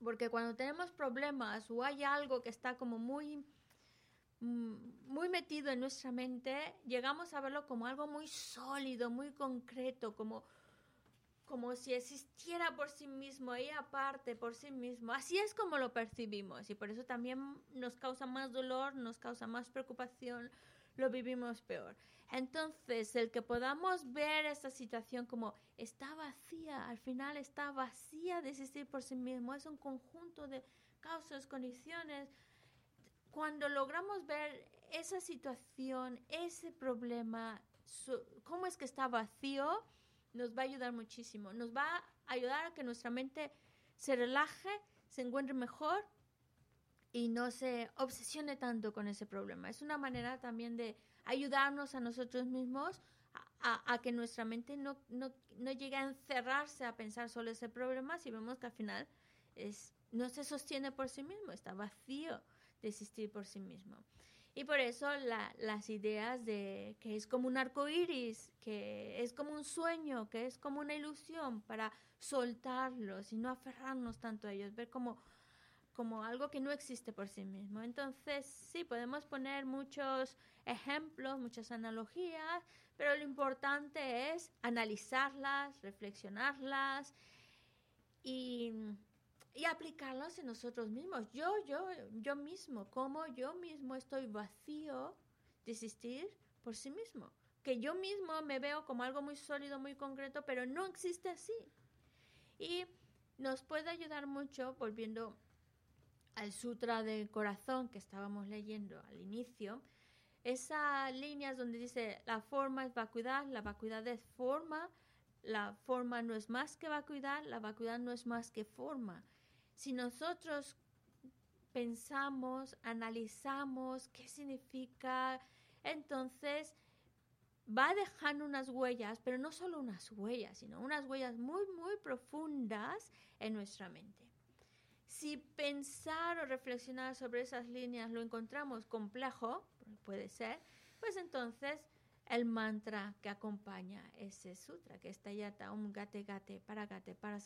Porque cuando tenemos problemas o hay algo que está como muy, muy metido en nuestra mente, llegamos a verlo como algo muy sólido, muy concreto, como como si existiera por sí mismo y aparte por sí mismo. Así es como lo percibimos y por eso también nos causa más dolor, nos causa más preocupación, lo vivimos peor. Entonces, el que podamos ver esta situación como está vacía, al final está vacía de existir por sí mismo, es un conjunto de causas, condiciones. Cuando logramos ver esa situación, ese problema, cómo es que está vacío, nos va a ayudar muchísimo. Nos va a ayudar a que nuestra mente se relaje, se encuentre mejor y no se obsesione tanto con ese problema. Es una manera también de ayudarnos a nosotros mismos a, que nuestra mente no, no, no, llegue a encerrarse a pensar solo ese problema si vemos que al final es, no se sostiene por sí mismo, está vacío existir por sí mismo. Y por eso las ideas de que es como un arco iris, que es como un sueño, que es como una ilusión para soltarlos y no aferrarnos tanto a ellos, ver como, como algo que no existe por sí mismo. Entonces, sí, podemos poner muchos ejemplos, muchas analogías, pero lo importante es analizarlas, reflexionarlas y y aplicarlas en nosotros mismos. Yo, yo, yo mismo, como yo mismo estoy vacío de existir por sí mismo. Que yo mismo me veo como algo muy sólido, muy concreto, pero no existe así. Y nos puede ayudar mucho, volviendo al Sutra del Corazón que estábamos leyendo al inicio, esas líneas donde dice la forma es vacuidad, la vacuidad es forma, la forma no es más que vacuidad, la vacuidad no es más que forma. Si nosotros pensamos, analizamos qué significa, entonces va dejando unas huellas, pero no solo unas huellas, sino unas huellas muy, muy profundas en nuestra mente. Si pensar o reflexionar sobre esas líneas lo encontramos complejo, puede ser, pues entonces el mantra que acompaña ese sutra, que está yata um gate gate para gate para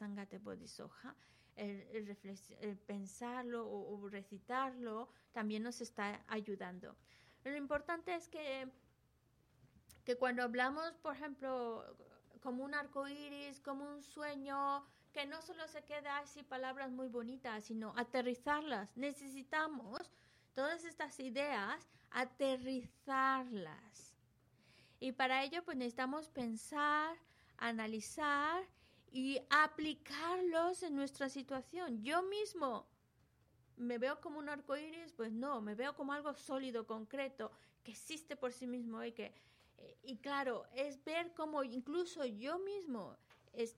bodhisoja, el, pensarlo o, recitarlo también nos está ayudando. Lo importante es que, que cuando hablamos, por ejemplo, como un arco iris, como un sueño, que no solo se queda así palabras muy bonitas, sino aterrizarlas. Necesitamos todas estas ideas, aterrizarlas. Y para ello, pues necesitamos pensar, analizar y aplicarlos en nuestra situación. Yo mismo me veo como un arco iris, pues no, me veo como algo sólido, concreto, que existe por sí mismo y que, y claro, es ver cómo incluso yo mismo es,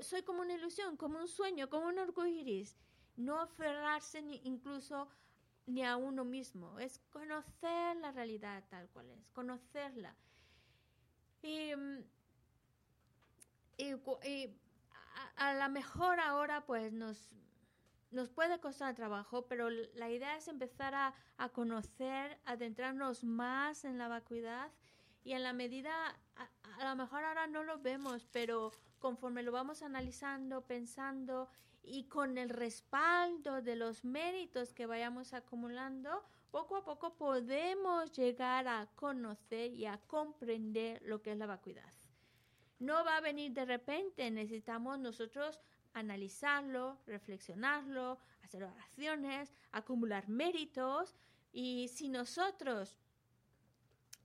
soy como una ilusión, como un sueño, como un arco iris. No aferrarse ni incluso ni a uno mismo, es conocer la realidad tal cual es, conocerla. Y y, a, lo mejor ahora pues nos, nos puede costar trabajo, pero la idea es empezar a, a conocer, adentrarnos más en la vacuidad y en la medida, a, a, lo mejor ahora no lo vemos, pero conforme lo vamos analizando, pensando y con el respaldo de los méritos que vayamos acumulando, poco a poco podemos llegar a conocer y a comprender lo que es la vacuidad no va a venir de repente, necesitamos nosotros analizarlo, reflexionarlo, hacer oraciones, acumular méritos. Y si nosotros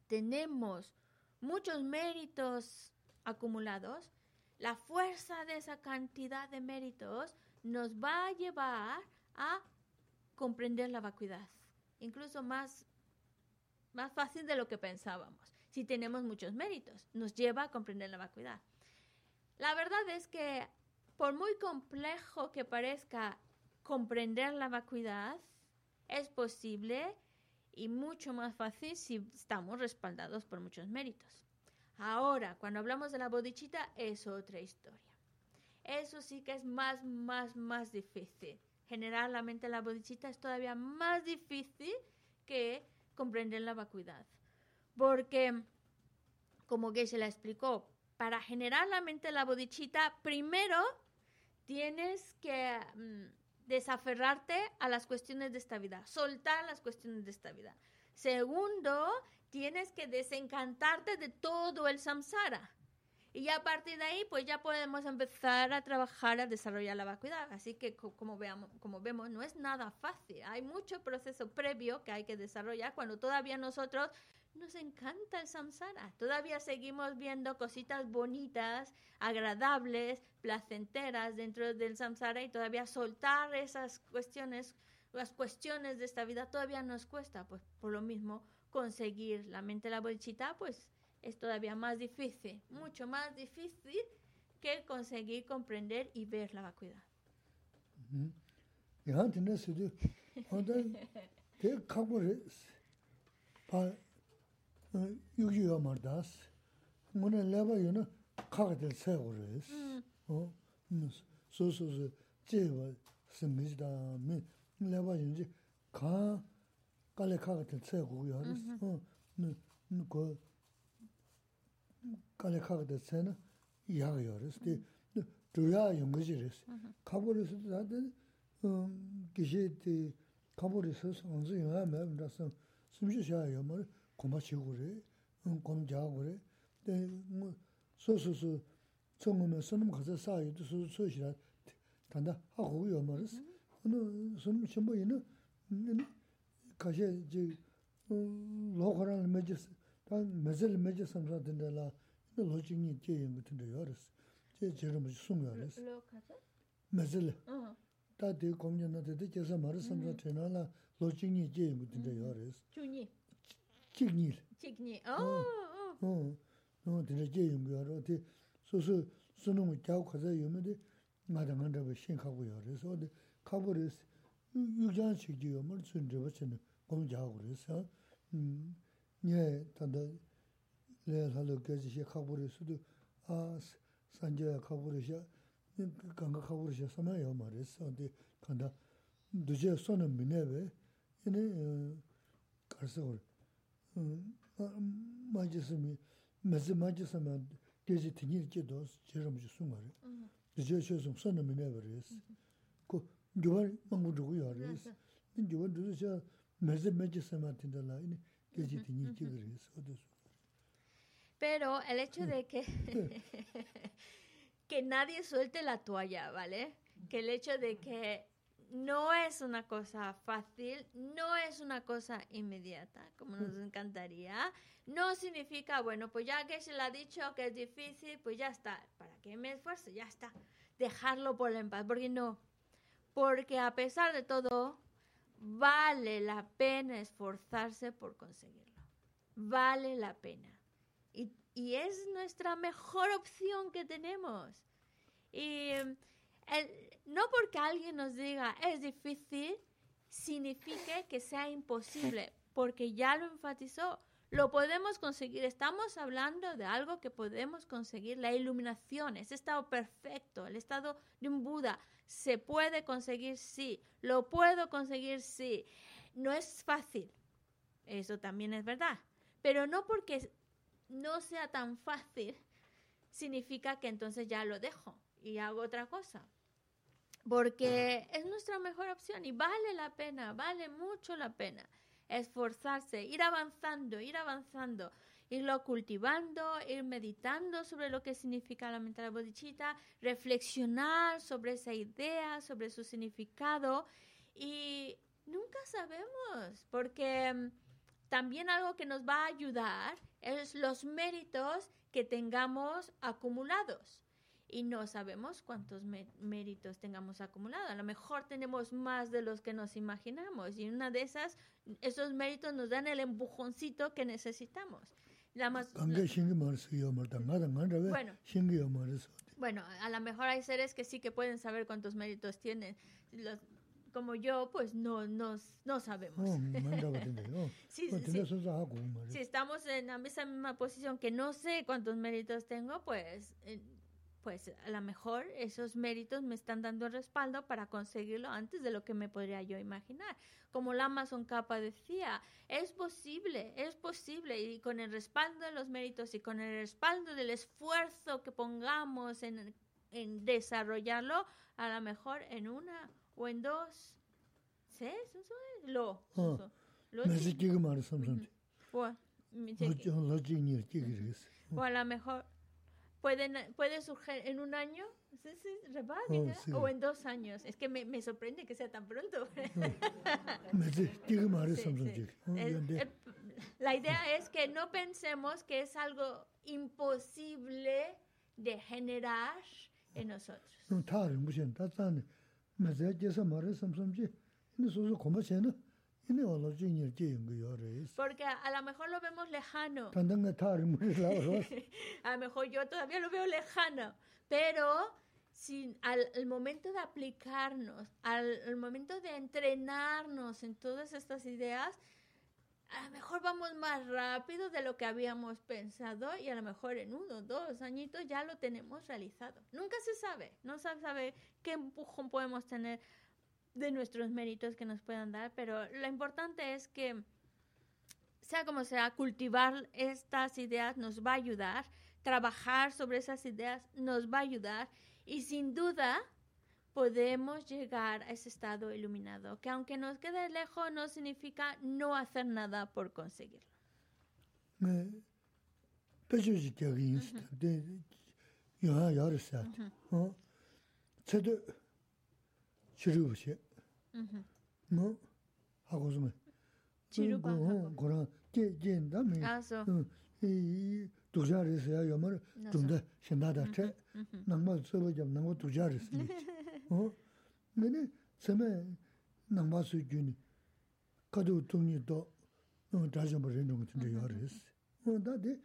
tenemos muchos méritos acumulados, la fuerza de esa cantidad de méritos nos va a llevar a comprender la vacuidad, incluso más, más fácil de lo que pensábamos si tenemos muchos méritos. Nos lleva a comprender la vacuidad. La verdad es que por muy complejo que parezca comprender la vacuidad, es posible y mucho más fácil si estamos respaldados por muchos méritos. Ahora, cuando hablamos de la bodichita, es otra historia. Eso sí que es más, más, más difícil. Generar la mente la bodichita es todavía más difícil que comprender la vacuidad. Porque, como que se la explicó, para generar la mente de la bodichita, primero tienes que mm, desaferrarte a las cuestiones de esta vida, soltar las cuestiones de esta vida. Segundo, tienes que desencantarte de todo el samsara. Y ya a partir de ahí, pues ya podemos empezar a trabajar a desarrollar la vacuidad. Así que como, veamos, como vemos, no es nada fácil. Hay mucho proceso previo que hay que desarrollar cuando todavía nosotros nos encanta el samsara. Todavía seguimos viendo cositas bonitas, agradables, placenteras dentro del samsara y todavía soltar esas cuestiones, las cuestiones de esta vida todavía nos cuesta. Pues por lo mismo, conseguir la mente la bolchita, pues es todavía más difícil, mucho más difícil que conseguir comprender y ver la vacuidad. 유기요 말다스 뭐네 레바요나 카가들 세고레스 어 소소소 제와 스미다 미 레바요지 카 칼레 카가들 세고요 어 누고 칼레 카가들 세나 이야기요레스 데 두야 용거지레스 카보르스도 다데 음 기시티 카보르스 언제 영화 매번 다서 숨지셔야 뭐 kumbha shigu re, kum jagu re, so so so, so ngume sunum khaza sayo tu so so shira, tanda haku yo maris, sunum shimbo ino, kashe ji mm, lokaran mejis, mezil mejis samsa dinda la, ino loji ngi je yungu tinda yo aris, je jirum ji sum yo aris. Mezil, uh-huh. ta di kumja na didi jesa maris samsa mm-hmm. tena la loji ngi je yungu tinda yo mm-hmm. aris. Chunyi? chiknil. Chiknil, oh, oh. No, dina je yungu yaro, di su su sunungu kyao kaza yume di ngada nganda ba shin kagu yaro, so di kagu res, yukjan chikji yomar tsun driba chini gom jagu res, ha. Nye tanda le lalo gaji she kagu res, di a sanje kagu res, ganga kagu res, sama yomar res, di kanda duje sonu minewe, ini eh, karsa gore. 마지스미 매즈 마지스마 계지 티니 제도 제럼 주 숨어리 이제 쇼좀 선은 미네버리스 고 교원 망부주고 요리스 인 교원 두서 매즈 마지스마 tindarla ini 계지 티니 제버리스 어디서 pero el hecho de que que nadie suelte la toalla, ¿vale? Que el hecho de que no es una cosa fácil, no es una cosa inmediata, como nos encantaría. No significa, bueno, pues ya que se le ha dicho que es difícil, pues ya está. ¿Para qué me esfuerzo? Ya está. Dejarlo por en paz. Porque no. Porque a pesar de todo, vale la pena esforzarse por conseguirlo. Vale la pena. Y, y es nuestra mejor opción que tenemos. Y no porque alguien nos diga es difícil, significa que sea imposible, porque ya lo enfatizó. Lo podemos conseguir. Estamos hablando de algo que podemos conseguir. La iluminación, ese estado perfecto, el estado de un Buda. ¿Se puede conseguir? Sí. ¿Lo puedo conseguir? Sí. No es fácil. Eso también es verdad. Pero no porque no sea tan fácil, significa que entonces ya lo dejo y hago otra cosa porque es nuestra mejor opción y vale la pena, vale mucho la pena esforzarse, ir avanzando, ir avanzando, irlo cultivando, ir meditando sobre lo que significa la mental bodhicitta, reflexionar sobre esa idea, sobre su significado y nunca sabemos, porque mm, también algo que nos va a ayudar es los méritos que tengamos acumulados y no sabemos cuántos méritos tengamos acumulados. A lo mejor tenemos más de los que nos imaginamos y una de esas, esos méritos nos dan el empujoncito que necesitamos. La más, bueno, bueno, a lo mejor hay seres que sí que pueden saber cuántos méritos tienen. Los, como yo, pues no, no, no sabemos. si, si, estamos en la misma posición que no sé cuántos méritos tengo, pues pues a lo mejor esos méritos me están dando el respaldo para conseguirlo antes de lo que me podría yo imaginar. Como la Amazon Capa decía, es posible, es posible, y con el respaldo de los méritos y con el respaldo del esfuerzo que pongamos en, en desarrollarlo, a lo mejor en una o en dos. ¿Sí? Lo. Lo. O a lo mejor pueden, puede surgir en un año, Oh, sí. o en dos años. Es que me, me sorprende que sea tan pronto. Sí, sí. Yōndē, el- la idea es que no pensemos que es algo imposible de generar en nosotros. Porque a lo mejor lo vemos lejano. A lo mejor yo todavía lo veo lejano, pero sin, al, al momento de aplicarnos, al, al momento de entrenarnos en todas estas ideas, a lo mejor vamos más rápido de lo que habíamos pensado y a lo mejor en uno, dos añitos ya lo tenemos realizado. Nunca se sabe, no se sabe qué empujón podemos tener de nuestros méritos que nos puedan dar, pero lo importante es que sea como sea, cultivar estas ideas nos va a ayudar, trabajar sobre esas ideas nos va a ayudar y sin duda podemos llegar a ese estado iluminado, que aunque nos quede lejos no significa no hacer nada por conseguirlo. Ngā pēchū chī kia 뭐? 하고 좀 지루가 하고. 그런 게 된다면 이 두자리스야 요말 좀데 신나다 체 남마 쓰고 좀 남고 두자리스 어? 내네 처음에 남마 수준이 가도 돈이도 어 다시 한번 해놓은 것 같은데 요리스 어. 다데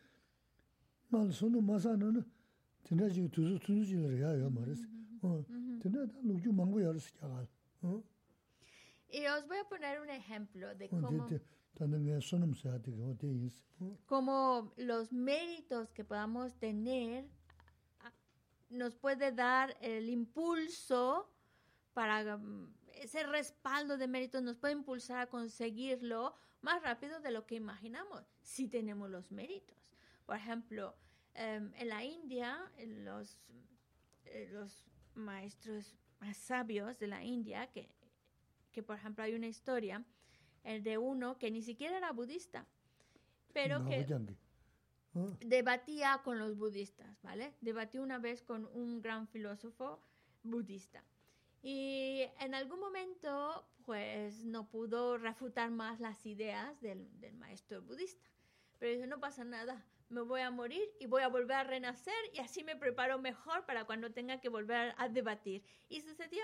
말 손도 마사는 진짜 지금 두수 두수지를 해야 요말이스 어. 진짜 다 루주 망고 열스 어? Y os voy a poner un ejemplo de cómo, cómo los méritos que podamos tener a- nos puede dar el impulso para mm, ese respaldo de méritos nos puede impulsar a conseguirlo más rápido de lo que imaginamos si tenemos los méritos. Por ejemplo, em, en la India, los, eh, los maestros más sabios de la India, que, que por ejemplo hay una historia eh, de uno que ni siquiera era budista, pero Ngā que jāngi. debatía con los budistas, ¿vale? Debatí una vez con un gran filósofo budista. Y en algún momento, pues no pudo refutar más las ideas del, del maestro budista. Pero dice, no pasa nada, me voy a morir y voy a volver a renacer y así me preparo mejor para cuando tenga que volver a debatir. Y sucedió.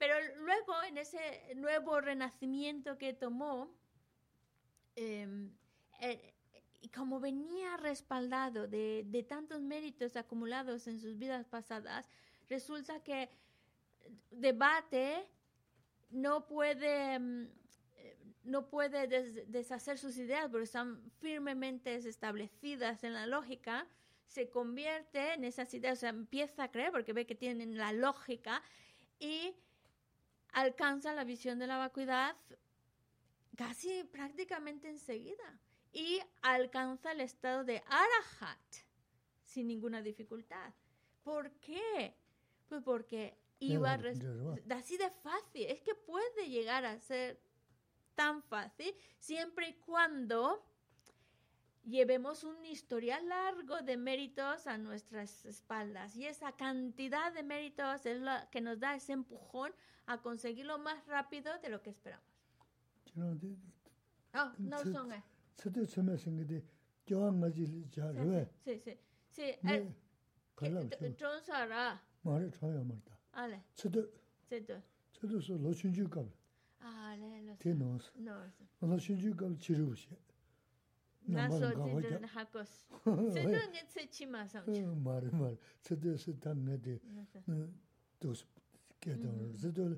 Pero luego, en ese nuevo renacimiento que tomó, em, eh, y como venía respaldado de, de tantos méritos acumulados en sus vidas pasadas, resulta que debate no puede mm, eh, no puede des- deshacer sus ideas porque están firmemente establecidas en la lógica se convierte en esas ideas, o sea, empieza a creer porque ve que tienen la lógica y alcanza la visión de la vacuidad casi prácticamente enseguida y alcanza el estado de arahat sin ninguna dificultad. ¿Por qué? Pues porque iba así de fácil. Es que puede llegar a ser tan fácil siempre y cuando llevemos un historial largo de méritos a nuestras espaldas y esa cantidad de méritos es la que nos da ese empujón a conseguirlo más rápido de lo que esperamos. Oh, no son, eh. Sí, sí, sí. eh. Ale, Ale, 나서 지든 하고스. 세도네 세치마상치 말이 말 세도스 담네데 도스 게도 세도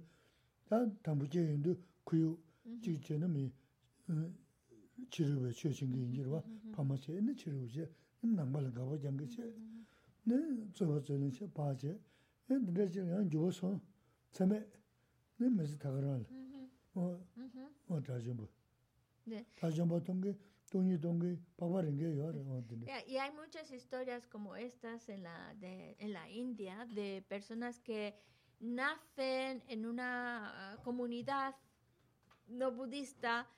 다 담부제 인도 구유 지제는 치료에 최신기 인지와. 파마세 있는 치료제 남발 가고 장게세 네 저저는 세 바제 근데 지금 한 주워서 처음에 네 메시 다가라 어 어다 좀네. 다좀 보통 게 Y hay muchas historias como estas en la, de, en la India de personas que nacen en una ah, comunidad no budista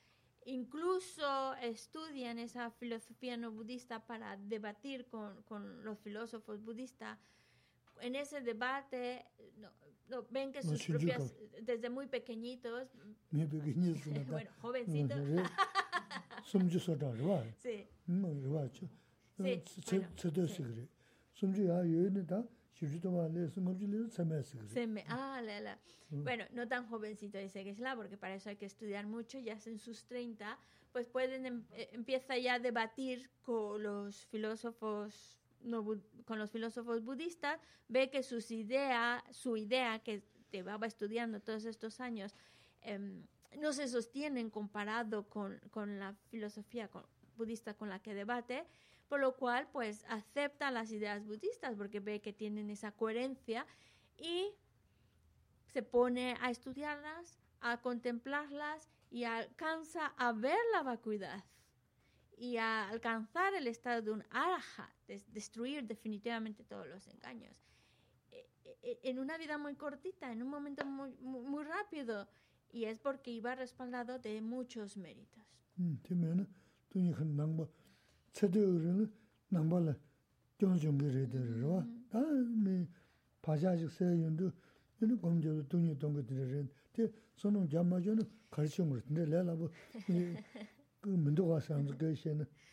incluso estudian esa filosofía no budista para debatir con, con los filósofos budistas. En ese debate no, no, ven que sus propias, desde muy pequeñitos, bueno, jovencitos, sí. Sí, Ah, mm. Bueno, no tan jovencito dice que es la, porque para eso hay que estudiar mucho, ya en sus 30, pues pueden em, eh, empieza ya a debatir con los filósofos con los filósofos budistas, ve que sus ideas, su idea que llevaba estudiando todos estos años, em, no se sostienen comparado con, con la filosofía budista con la que debate, por lo cual pues acepta las ideas budistas porque ve que tienen esa coherencia y se pone a estudiarlas, a contemplarlas y alcanza a ver la vacuidad y a alcanzar el estado de un araha, de destruir definitivamente todos los engaños. E, e, e, en una vida muy cortita, en un momento muy, muy, rápido, y es porque iba respaldado de muchos méritos.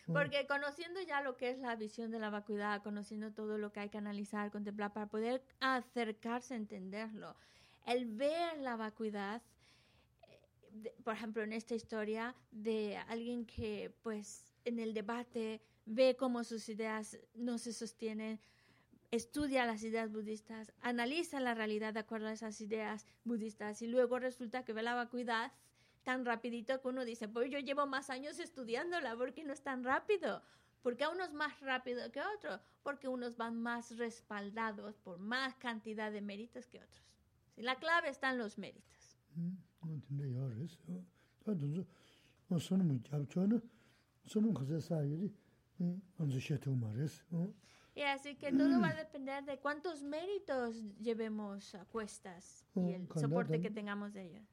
Porque conociendo ya lo que es la visión de la vacuidad, conociendo todo lo que hay que analizar, contemplar, para poder acercarse a entenderlo, el ver la vacuidad, eh, por ejemplo, en esta historia de alguien que pues en el debate, ve cómo sus ideas no se sostienen, estudia las ideas budistas, analiza la realidad de acuerdo a esas ideas budistas y luego resulta que ve la vacuidad tan rapidito que uno dice, pues yo llevo más años estudiándola, ¿por qué no es tan rápido? Porque a unos más rápido que otros, porque unos van más respaldados por más cantidad de méritos que otros. La clave está en los méritos. Mm, y así que todo va a depender de cuántos méritos llevemos a cuestas y el soporte que tengamos de ellos.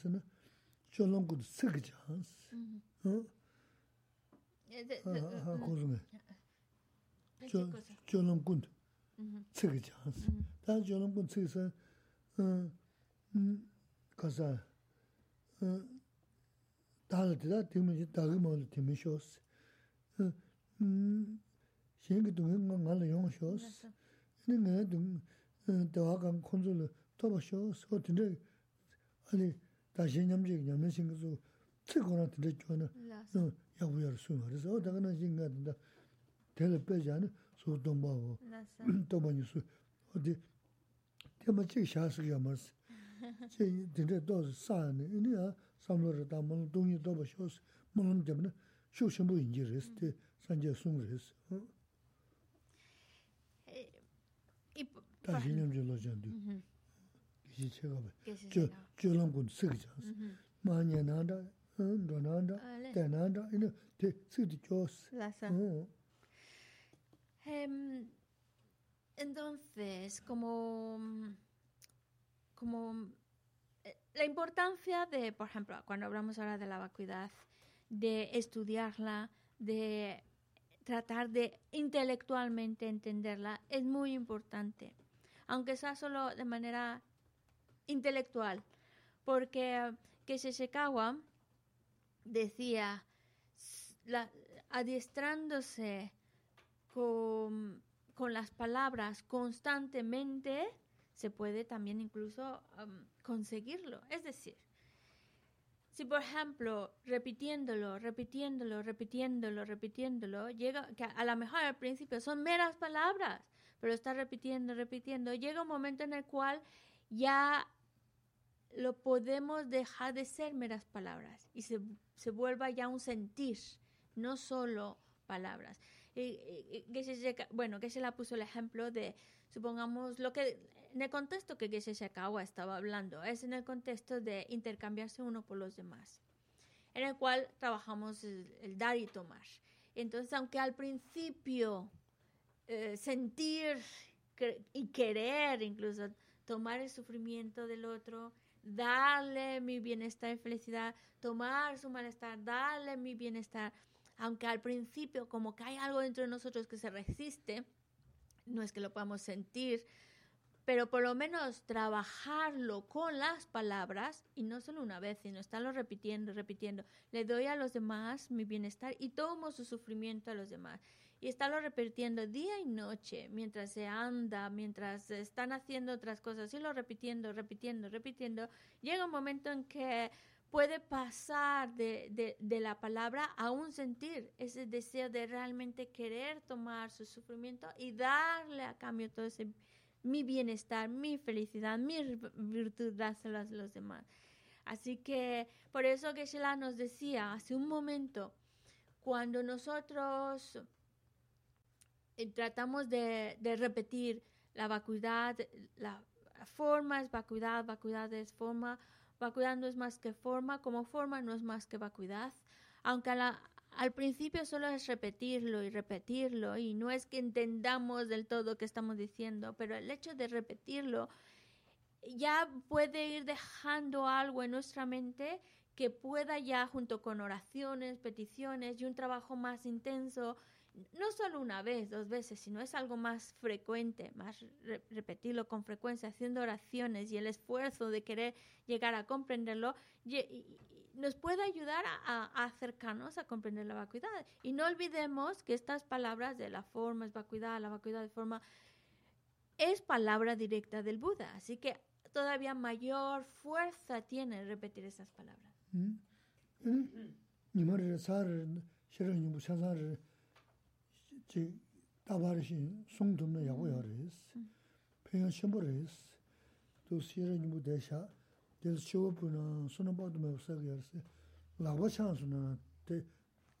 Cuando. Lobjongi, nana ya geji shaga be, karsu marasana, cholongu tsigjans. 고즈메 저 저놈군 책이 장스 다 저놈군 책에서 음 가서 어 다르다 되면 다그 뭐 되면 쇼스 음 신기 동행 건 말로 용 쇼스 근데 좀 대화간 콘솔 또 쇼스 어떤데 아니 다시 냠지 냠는 신경도 책거나 들었잖아 어 야부야를 수행을 해서 어다가는 신가든다 대를 빼지 않은 소동바고 또 많이 수 어디 때문에 제 샤스가 말스 제 근데 또 사네 이니야 삼로를 담은 동이 또 버셔스 뭐는 때문에 쇼션부 인지레스트 산제 송레스 어 이 다시 님들로 전도 lang kun sik. Ma nye nanda, Entonces, como, como eh, la importancia de, por ejemplo, cuando hablamos ahora de la vacuidad, de estudiarla, de tratar de intelectualmente entenderla, es muy importante. Aunque sea solo de manera intelectual, porque Seshikawa decía, adiestrándose con, las palabras constantemente, se puede también incluso conseguirlo. Es decir, si por ejemplo, repitiéndolo, repitiéndolo, repitiéndolo, repitiéndolo, llega, que a lo mejor al principio son meras palabras, pero está repitiendo, repitiendo, llega un momento en el cual ya lo podemos dejar de ser meras palabras y se, se vuelva ya un sentir, no solo palabras. Y, bueno, que se la puso el ejemplo de, supongamos, lo que en el contexto que Geshe Shakawa estaba hablando, es en el contexto de intercambiarse uno por los demás. en el cual trabajamos el, dar y tomar. Entonces, aunque al principio eh, sentir y querer incluso tomar el sufrimiento del otro, darle mi bienestar y felicidad, tomar su malestar, darle mi bienestar, aunque al principio como que hay algo dentro de nosotros que se resiste, no es que lo podamos sentir, pero por lo menos trabajarlo con las palabras, y no solo una vez, sino estarlo repitiendo, repitiendo. Le doy a los demás mi bienestar y tomo su sufrimiento a los demás. Y estarlo repitiendo día y noche, mientras se anda, mientras están haciendo otras cosas, y lo repitiendo, repitiendo, repitiendo. Llega un momento en que puede pasar de, de, la palabra a un sentir, ese deseo de realmente querer tomar su sufrimiento y darle a cambio todo ese mi bienestar, mi felicidad, mi virtud, dárselas a los demás. Así que por eso que Sheila nos decía hace un momento, cuando nosotros tratamos de, de, repetir la vacuidad, la forma es vacuidad, vacuidad es forma, vacuidad no es más que forma, como forma no es más que vacuidad, aunque la, al principio solo es repetirlo y repetirlo y no es que entendamos del todo qué estamos diciendo, pero el hecho de repetirlo ya puede ir dejando algo en nuestra mente que pueda ya junto con oraciones, peticiones y un trabajo más intenso, no solo una vez, dos veces, sino es algo más frecuente, más repetirlo con frecuencia, haciendo oraciones y el esfuerzo de querer llegar a comprenderlo, nos puede ayudar a, acercarnos a comprender la vacuidad. Y no olvidemos que estas palabras de la forma es vacuidad, la vacuidad de forma, es palabra directa del Buda. Así que todavía mayor fuerza tiene repetir esas palabras. 될 쇼부나 소노바도 메우서 그랬어. 라고 찬스나 때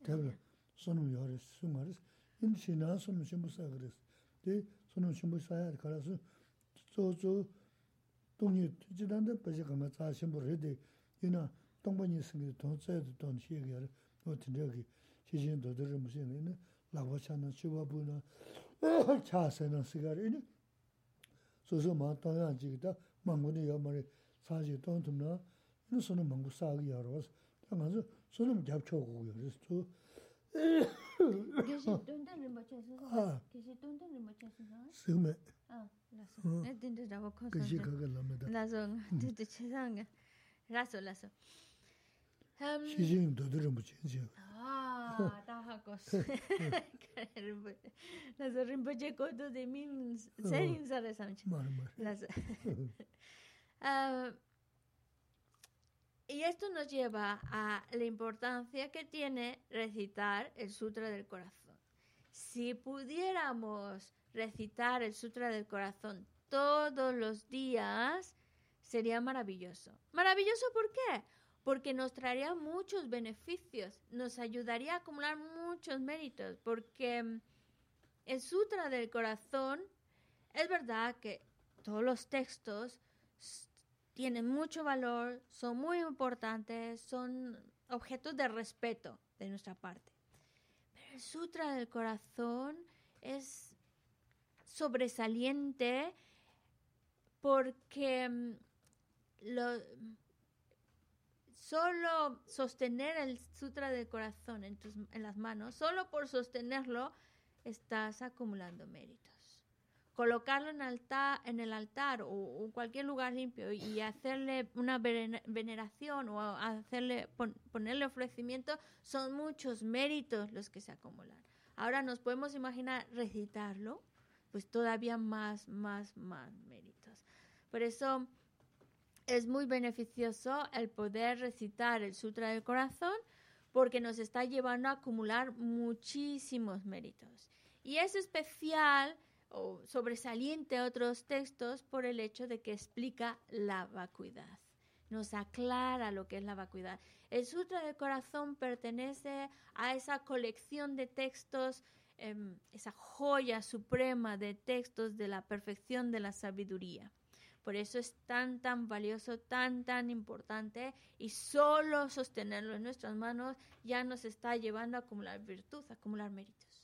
대별 소노 요리 수마르 인시나 소노 심부서 그랬어. 데 소노 심부서 할 거라서 저저 동이 지단데 빠지 가면 자 심부를 해대. 이나 동번이 생기 돈세도 돈 시에게 뭐 진짜기 지진도 들을 무슨 있는 lakwa chana chiwa bu na eh, cha se na sikari ini susu maa tanya jikita mangu ni ya mara saji tong tumna ini suna mangu saagi ya rwas ta nga su suna gyab cho eh, kuku ya rwas tu geshi dondan rinpa chesu geshi dondan rinpa chesu na sikme ah, laso dinda rawa konsa laso hmm. dinda chesanga. Laso laso. Laso. Shi jing dodo rinpoche nsi. Ah, taha kos. Rinpoche. Koto de min serin sare. Ah, y esto nos lleva a la importancia que tiene recitar el Sutra del Corazón. Si pudiéramos recitar el Sutra del Corazón todos los días, sería maravilloso. ¿Maravilloso por qué? Porque nos traería muchos beneficios, nos ayudaría a acumular muchos méritos, porque el Sutra del Corazón, es verdad que todos los textos tienen mucho valor, son muy importantes, son objetos de respeto de nuestra parte. Pero el Sutra del Corazón es sobresaliente porque mm, solo sostener el Sutra del Corazón en, tus, en las manos, solo por sostenerlo, estás acumulando méritos colocarlo en, altar, en el altar o, en cualquier lugar limpio y hacerle una veneración o hacerle ponerle ofrecimiento son muchos méritos los que se acumulan. Ahora nos podemos imaginar recitarlo, pues todavía más, más, más méritos. Por eso es muy beneficioso el poder recitar el Sutra del Corazón porque nos está llevando a acumular muchísimos méritos. Y es especial o sobresaliente a otros textos por el hecho de que explica la vacuidad. Nos aclara lo que es la vacuidad. El Sutra del Corazón pertenece a esa colección de textos, em, esa joya suprema de textos de la perfección de la sabiduría. Por eso es tan, tan valioso, tan, tan importante y solo sostenerlo en nuestras manos ya nos está llevando a acumular virtud, a acumular méritos.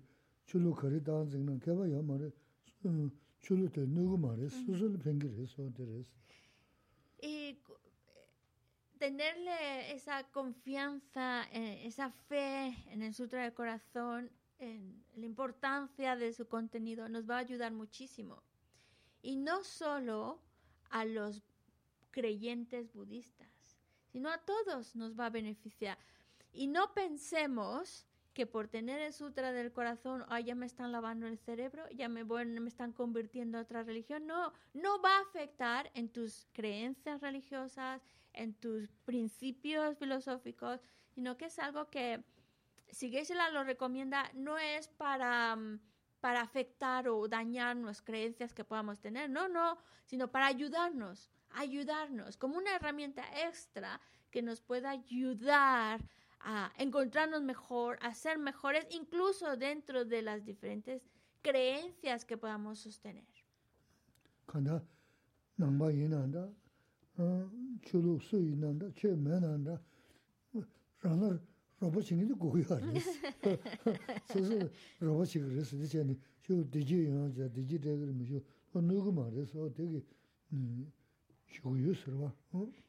chulu kari dāng zīng nāng kiawa yā mā rī, chulu tē nūgu mā sō tē. Y tenerle esa confianza, eh, esa fe en el Sutra del Corazón, en la importancia de su contenido, nos va a ayudar muchísimo. Y no solo a los creyentes budistas, sino a todos nos va a beneficiar. Y no pensemos que por tener el sutra del corazón, ah, ya me están lavando el cerebro, ya me, me están convirtiendo a otra religión. No, no va a afectar en tus creencias religiosas, en tus principios filosóficos, sino que es algo que, si Geshe-la lo recomienda, no es para, mm, para afectar o dañar nuestras creencias que podamos tener, no, no, sino para ayudarnos, ayudarnos, como una herramienta extra que nos pueda ayudar a encontrarnos mejor, a ser mejores, incluso dentro de las diferentes creencias que podamos sostener.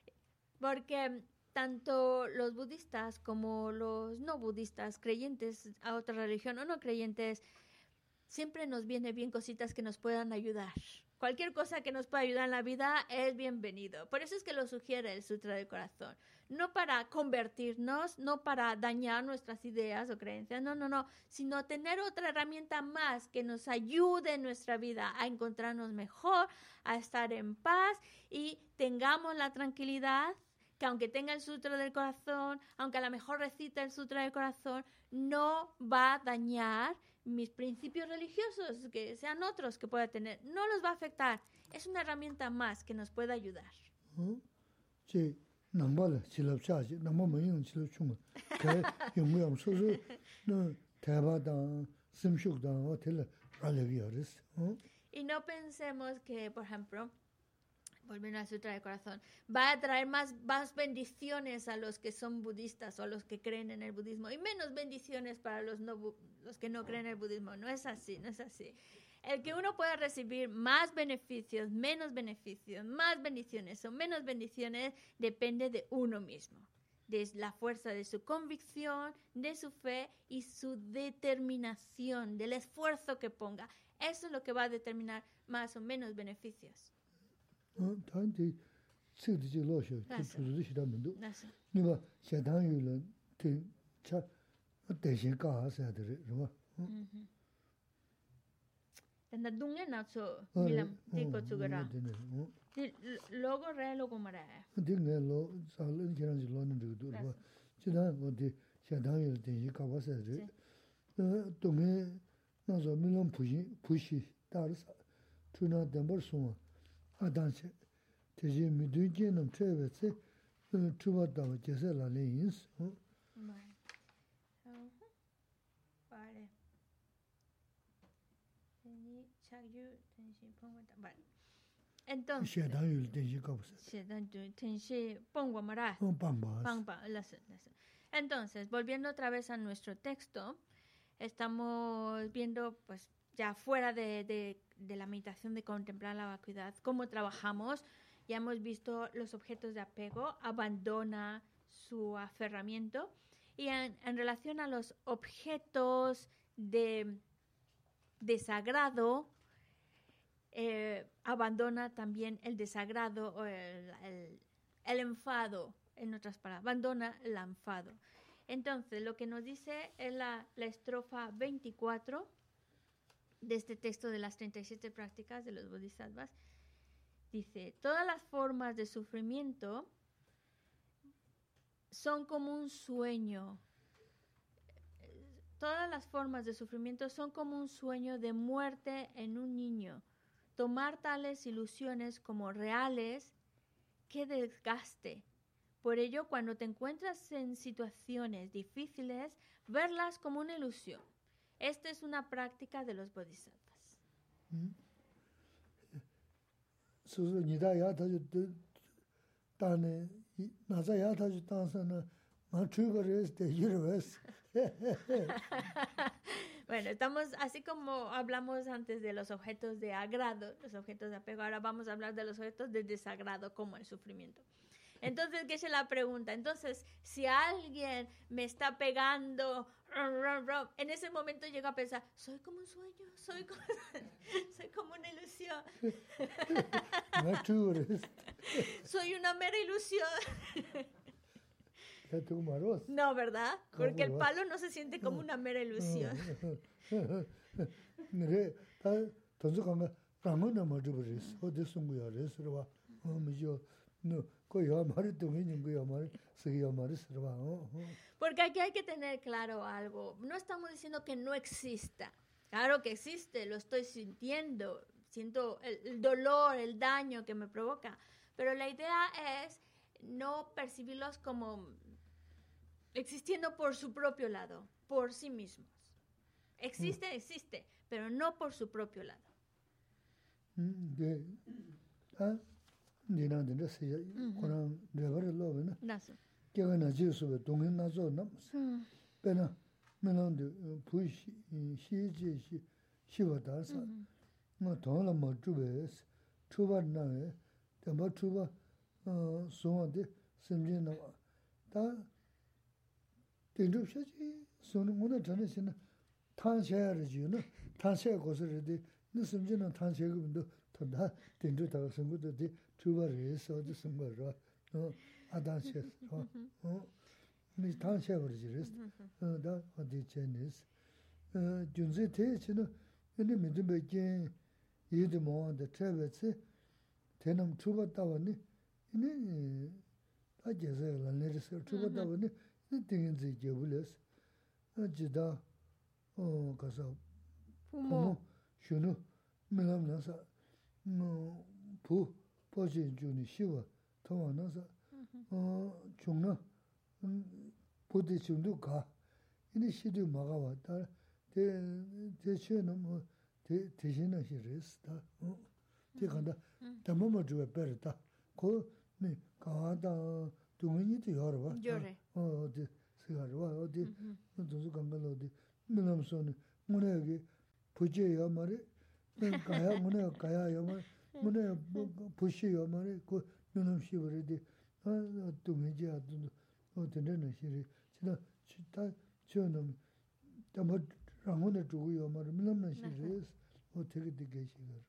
Porque tanto los budistas como los no budistas, creyentes a otra religión o no creyentes, siempre nos viene bien cositas que nos puedan ayudar. Cualquier cosa que nos pueda ayudar en la vida es bienvenido. Por eso es que lo sugiere el Sutra del Corazón. No para convertirnos, no para dañar nuestras ideas o creencias, no, no, no, sino tener otra herramienta más que nos ayude en nuestra vida a encontrarnos mejor, a estar en paz y tengamos la tranquilidad que aunque tenga el sutra del corazón, aunque a lo mejor recita el sutra del corazón, no va a dañar mis principios religiosos, que sean otros que pueda tener. No los va a afectar. Es una herramienta más que nos puede ayudar. Sí, y no pensemos que, por ejemplo, volviendo al Sutra del Corazón, va a traer más, más bendiciones a los que son budistas o a los que creen en el budismo y menos bendiciones para los, no, los que no creen en el budismo. No es así, no es así. El que uno pueda recibir más beneficios, menos beneficios, más bendiciones o menos bendiciones, depende de uno mismo, de la fuerza de su convicción, de su fe y su determinación, del esfuerzo que ponga. Eso es lo que va a determinar más o menos beneficios. tān tī cik tī jī lō shio, tī chū tū tī shirā mi ndū. Nī bā xia tāng yu lō tī chā tē shīn kā hā sā tī rī, rī bā. Tanda dung e nā tsō milam tī kō tsū gā rā. Tī lō gō rē lō gō mā rā. Tī ngā lō, sā lō nī kirāng jī lō nā rī gā rī Chī tā ngō tī xia tāng yu lō tē shīn kā hā sā tī rī. Dung e nā tsō milam pūshī, pūshī, tā rī sā, chū nā tēmbar sō ngā. 아단체 대지 미드기는 트레베스 추바다고 제세라 레인스 어 vale teni chagyu tenshi pongwa vale entonces xedan yu tenshi kabusa xedan yu tenshi pongwa mara pangba pangba las entonces volviendo otra vez a nuestro texto estamos viendo pues ya fuera de, de de la meditación de contemplar la vacuidad, cómo trabajamos. Ya hemos visto los objetos de apego, abandona su aferramiento. Y en, relación a los objetos de desagrado, eh, abandona también el desagrado o el, el, enfado, en otras palabras, abandona el enfado. Entonces, lo que nos dice es la, la estrofa 24 de este texto de las 37 prácticas de los bodhisattvas, dice, todas las formas de sufrimiento son como un sueño. todas las formas de sufrimiento son como un sueño de muerte en un niño. Tomar tales ilusiones como reales, qué desgaste. Por ello, cuando te encuentras en situaciones difíciles, verlas como una ilusión. Esta es una práctica de los bodhisattvas. Mm. bueno, estamos así como hablamos antes de los objetos de agrado, los objetos de apego, ahora vamos a hablar de los objetos de desagrado como el sufrimiento. Entonces, ¿qué es la pregunta? Entonces, si alguien me está pegando, en ese momento llego a pensar, soy como un sueño, soy como, soy como una ilusión. soy una mera ilusión. No, ¿verdad? Porque el palo no se siente como una mera ilusión. Porque aquí hay que tener claro algo. No estamos diciendo que no exista. Claro que existe, lo estoy sintiendo, siento el dolor, el daño que me provoca. Pero la idea es no percibirlos como existiendo por su propio lado, por sí mismos. Existe, mm. existe, pero no por su propio lado. 니랑 된다 세 그런 레버를 로베나 나스 개가 나지스베 동행 나서 나 배나 메는데 부시 시지 시 시바다서 뭐 돈을 못 주베스 추바나에 담바 추바 어 소한테 심진나 다 된줍셔지 소는 오늘 전에 신나 탄세야를 지는 탄세 고서를 네 심진은 탄세급도 다 된주다가 생고도 돼 tuwa re, sozi sumba ra, adan she ra, mi tan she war ji res, da hadi che nis. E, junze te chi no, ene mi dhubbe jen yedi moa da trewe tse, tenam tuwa tawa ni, ene a jeze lan le res, tuwa tawa ni, ene tingin zi jebu les, jida, kasa, pumo, shunu, milam nasa, pu, tīngi dzī gyabu lēs, jidā kāsā pōmō shūnu mīlām nāsā pū pōchī jūni shīwa tōwa nāsā chūngna pūtī chūndu kā, inī shīdū māgā wā tā, tē chū nā mō tē shī nā shī rēs tā, tē kāndā tā mō mō chūwa pēr tā, kō mī kā tā tūngi nī tī yā rā wā, 어디 세가지고 어디 무슨 감발 어디 민남선이 문에게 부지야 말이 가야 문에 가야요 말 문에 부시요 말이 그 민남시 버리디 아 동해지 아도 어디는 시리 지나 진짜 저는 담아 라문에 두고요 말 민남나 시리 어떻게 되게 시가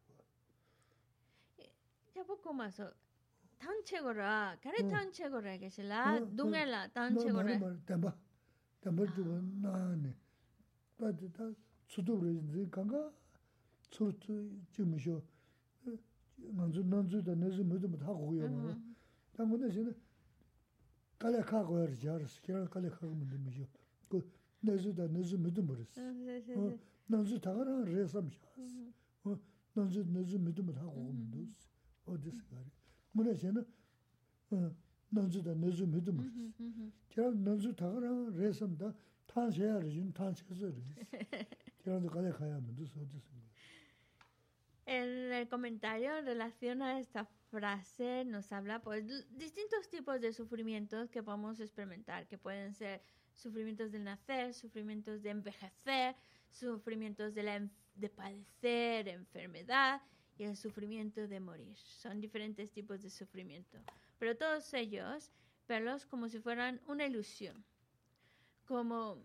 ya poco más 단체거라 가래 단체거라 계실라 동엘라 단체거라 담바 담바 주고 나네 빠드다 수도를 강가 수도 지무쇼 nganzu nanzu da nanzu mudu mudu haku kuyo ma. Tangu na zina kala kaku yar jaris, kira kala kaku mudu miyo. Ku nanzu da nanzu mudu muris. Nanzu tagara resam shas. Nanzu nanzu mudu mudu haku kuyo mudus. O disi gari. Muna zina nanzu da nanzu mudu muris. Kira nanzu tagara resam da tan shayar jin, tan shayar jin. Kira kala kaya mudus o disi gari. En el comentario en relación a esta frase nos habla pues distintos tipos de sufrimientos que podemos experimentar, que pueden ser sufrimientos del nacer, sufrimientos de envejecer, sufrimientos de, la, de padecer enfermedad y el sufrimiento de morir. Son diferentes tipos de sufrimiento, pero todos ellos verlos como si fueran una ilusión, como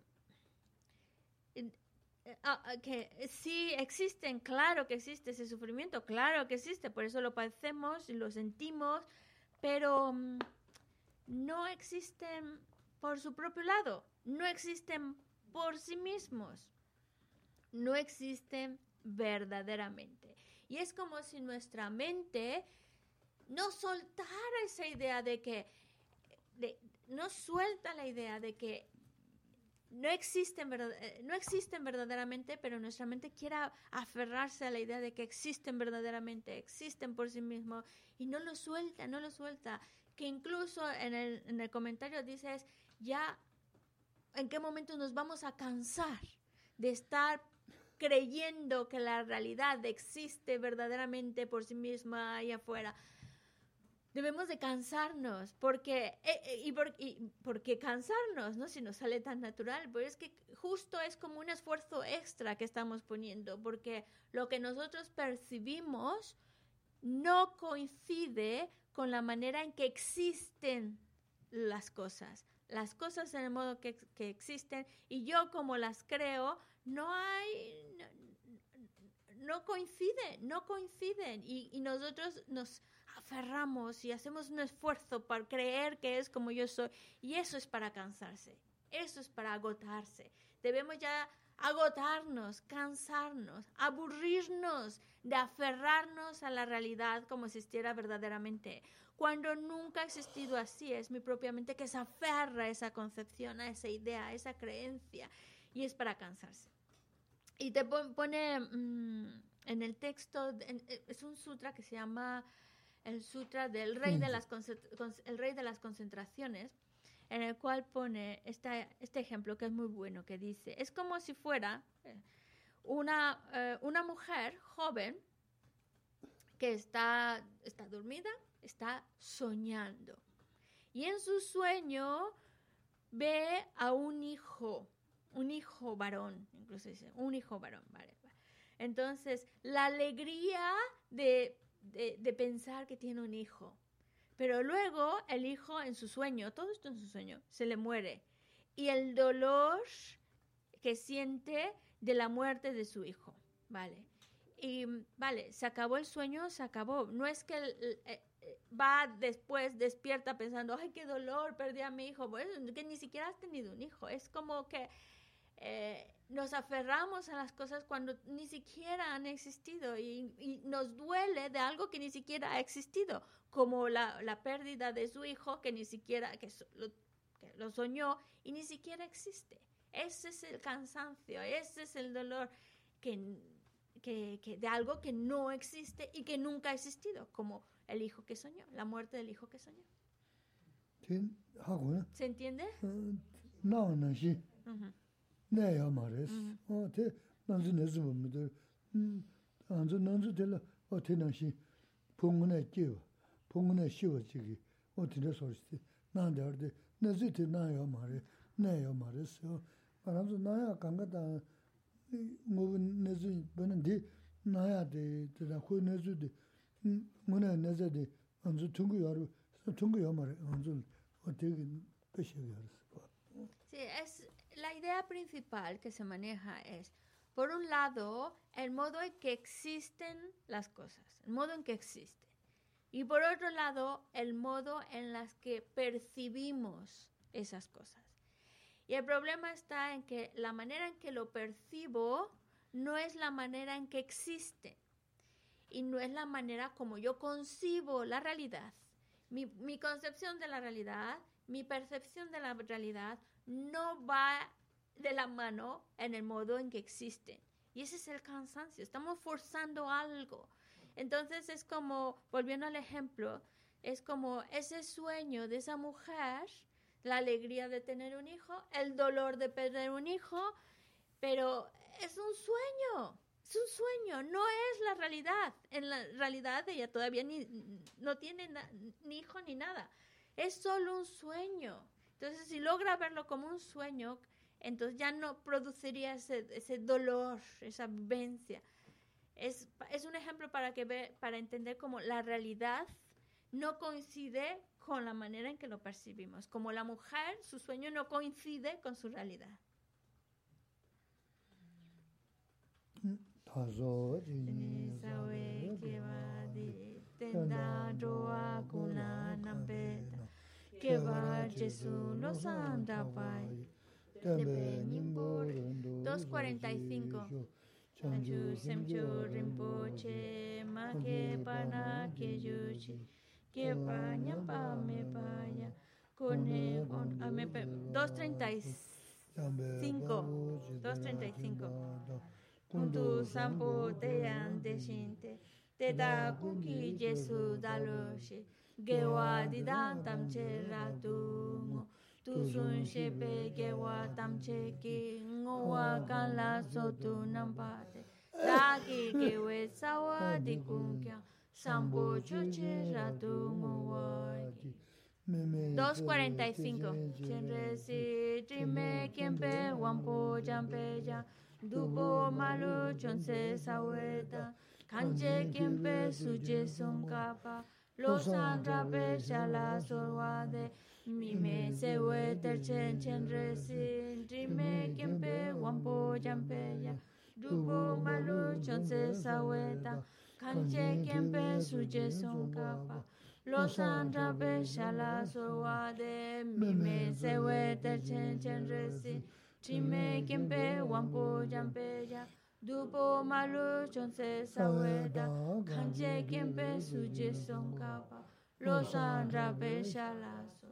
ah, ah, que sí existen, claro que existe ese sufrimiento, claro que existe, por eso lo padecemos y lo sentimos, pero mm, no existen por su propio lado, no existen por sí mismos, no existen verdaderamente. Y es como si nuestra mente no soltara esa idea de que, no suelta la idea de que no existen, eh, no existen verdaderamente, pero nuestra mente quiere aferrarse a la idea de que existen verdaderamente, existen por sí mismos, y no lo suelta, no lo suelta. Que incluso en el, en el comentario dices, ya, ¿en qué momento nos vamos a cansar de estar creyendo que la realidad existe verdaderamente por sí misma ahí afuera? Debemos de cansarnos, porque, eh, eh, y, por, porque cansarnos, ¿no? Si nos sale tan natural, pero es que justo es como un esfuerzo extra que estamos poniendo, porque lo que nosotros percibimos no coincide con la manera en que existen las cosas. Las cosas en el modo que, que existen y yo como las creo, no hay, no, no coinciden, no coinciden y, y nosotros nos aferramos y hacemos un esfuerzo para creer que es como yo soy. Y eso es para cansarse, eso es para agotarse. Debemos ya agotarnos, cansarnos, aburrirnos de aferrarnos a la realidad como existiera verdaderamente, cuando nunca ha existido así, es mi propia mente que se aferra a esa concepción, a esa idea, a esa creencia, y es para cansarse. Y te pone mm, en el texto, eh, es un sutra que se llama el sutra del rey, de, las el rey de las concentraciones, en el cual pone esta, este ejemplo que es muy bueno, que dice, es como si fuera eh, una, eh, una mujer joven que está, está dormida, está soñando. Y en su sueño ve a un hijo, un hijo varón, incluso dice, un hijo varón, vale. Entonces, la alegría de de, pensar que tiene un hijo. Pero luego el hijo en su sueño, todo esto en su sueño, se le muere. Y el dolor que siente de la muerte de su hijo, ¿vale? Y vale, se acabó el sueño, se acabó. No es que eh, eh, va después, despierta pensando, ay, qué dolor, perdí a mi hijo. Bueno, que ni siquiera has tenido un hijo. Es como que eh, nos aferramos a las cosas cuando ni siquiera han existido y, nos duele de algo que ni siquiera ha existido, como la, la pérdida de su hijo que ni siquiera, que, lo, soñó y ni siquiera existe. Ese es el cansancio, ese es el dolor que, que, que, de algo que no existe y que nunca ha existido, como el hijo que soñó, la muerte del hijo que soñó. ¿Se entiende? No, no, sí. 내야 말했어. 어, 대 난주 내주 보면들 음, 안주 난주 될 어떻게 나시 봉근에 끼워. 봉근에 쉬워 지기. 어떻게 소리지? 난데 어디 내주 대 나야 말해. 내야 말했어. 말하면서 나야 강가다 뭐 내주 보는데 나야 돼. 대다 그 내주 돼. 뭐나 내주 돼. 안주 통고 여러 통고 여 말해. 안주 어떻게 배셔 여러. 제 S la idea principal que se maneja es, por un lado, el modo en que existen las cosas, el modo en que existen. Y por otro lado, el modo en las que percibimos esas cosas. Y el problema está en que la manera en que lo percibo no es la manera en que existe. Y no es la manera como yo concibo la realidad. Mi, mi concepción de la realidad, mi percepción de la realidad no va de la mano en el modo en que existen. Y ese es el cansancio, estamos forzando algo. Entonces es como, volviendo al ejemplo, es como ese sueño de esa mujer, la alegría de tener un hijo, el dolor de perder un hijo, pero es un sueño, es un sueño, no es la realidad. En la realidad ella todavía ni, no tiene ni hijo ni nada, es solo un sueño. Entonces, si logra verlo como un sueño, entonces ya no produciría ese, ese dolor, esa vivencia. Es, es, un ejemplo para, que ve, para entender cómo la realidad no coincide con la manera en que lo percibimos. Como la mujer, su sueño no coincide con su realidad. Tembe Nimbo 245 Chanchu Semchu Rinpoche Ma Ke Pana Ke Yuchi Ke Pa Nyapa Me Paya Kone On 236 5, 235. Kuntu sampo teyan deshinte, te da kuki jesu daloshi, gewa didan tamche ratungo, tu sun shepe gewa tamche ki, ngowa kala sotu nampate, daki gewe sawa di kunkyang, sampo choche ratungo waki. 2.45 Chenre si trime kiempe wampo jampe ya Dupo malu chonse saweta Kanche kiempe suje sonkapa Los andrape shala sorwade Mime sewe terchen chenre si trime kiempe wampo jampe Dupo malu chonse saweta Kanche kiempe suje sonkapa los andrape shala sowa de mi me se we ter chen chen resi chime kempe wampo dupo malu chon se saweda kanje kempe suje son kapa los andrape shala so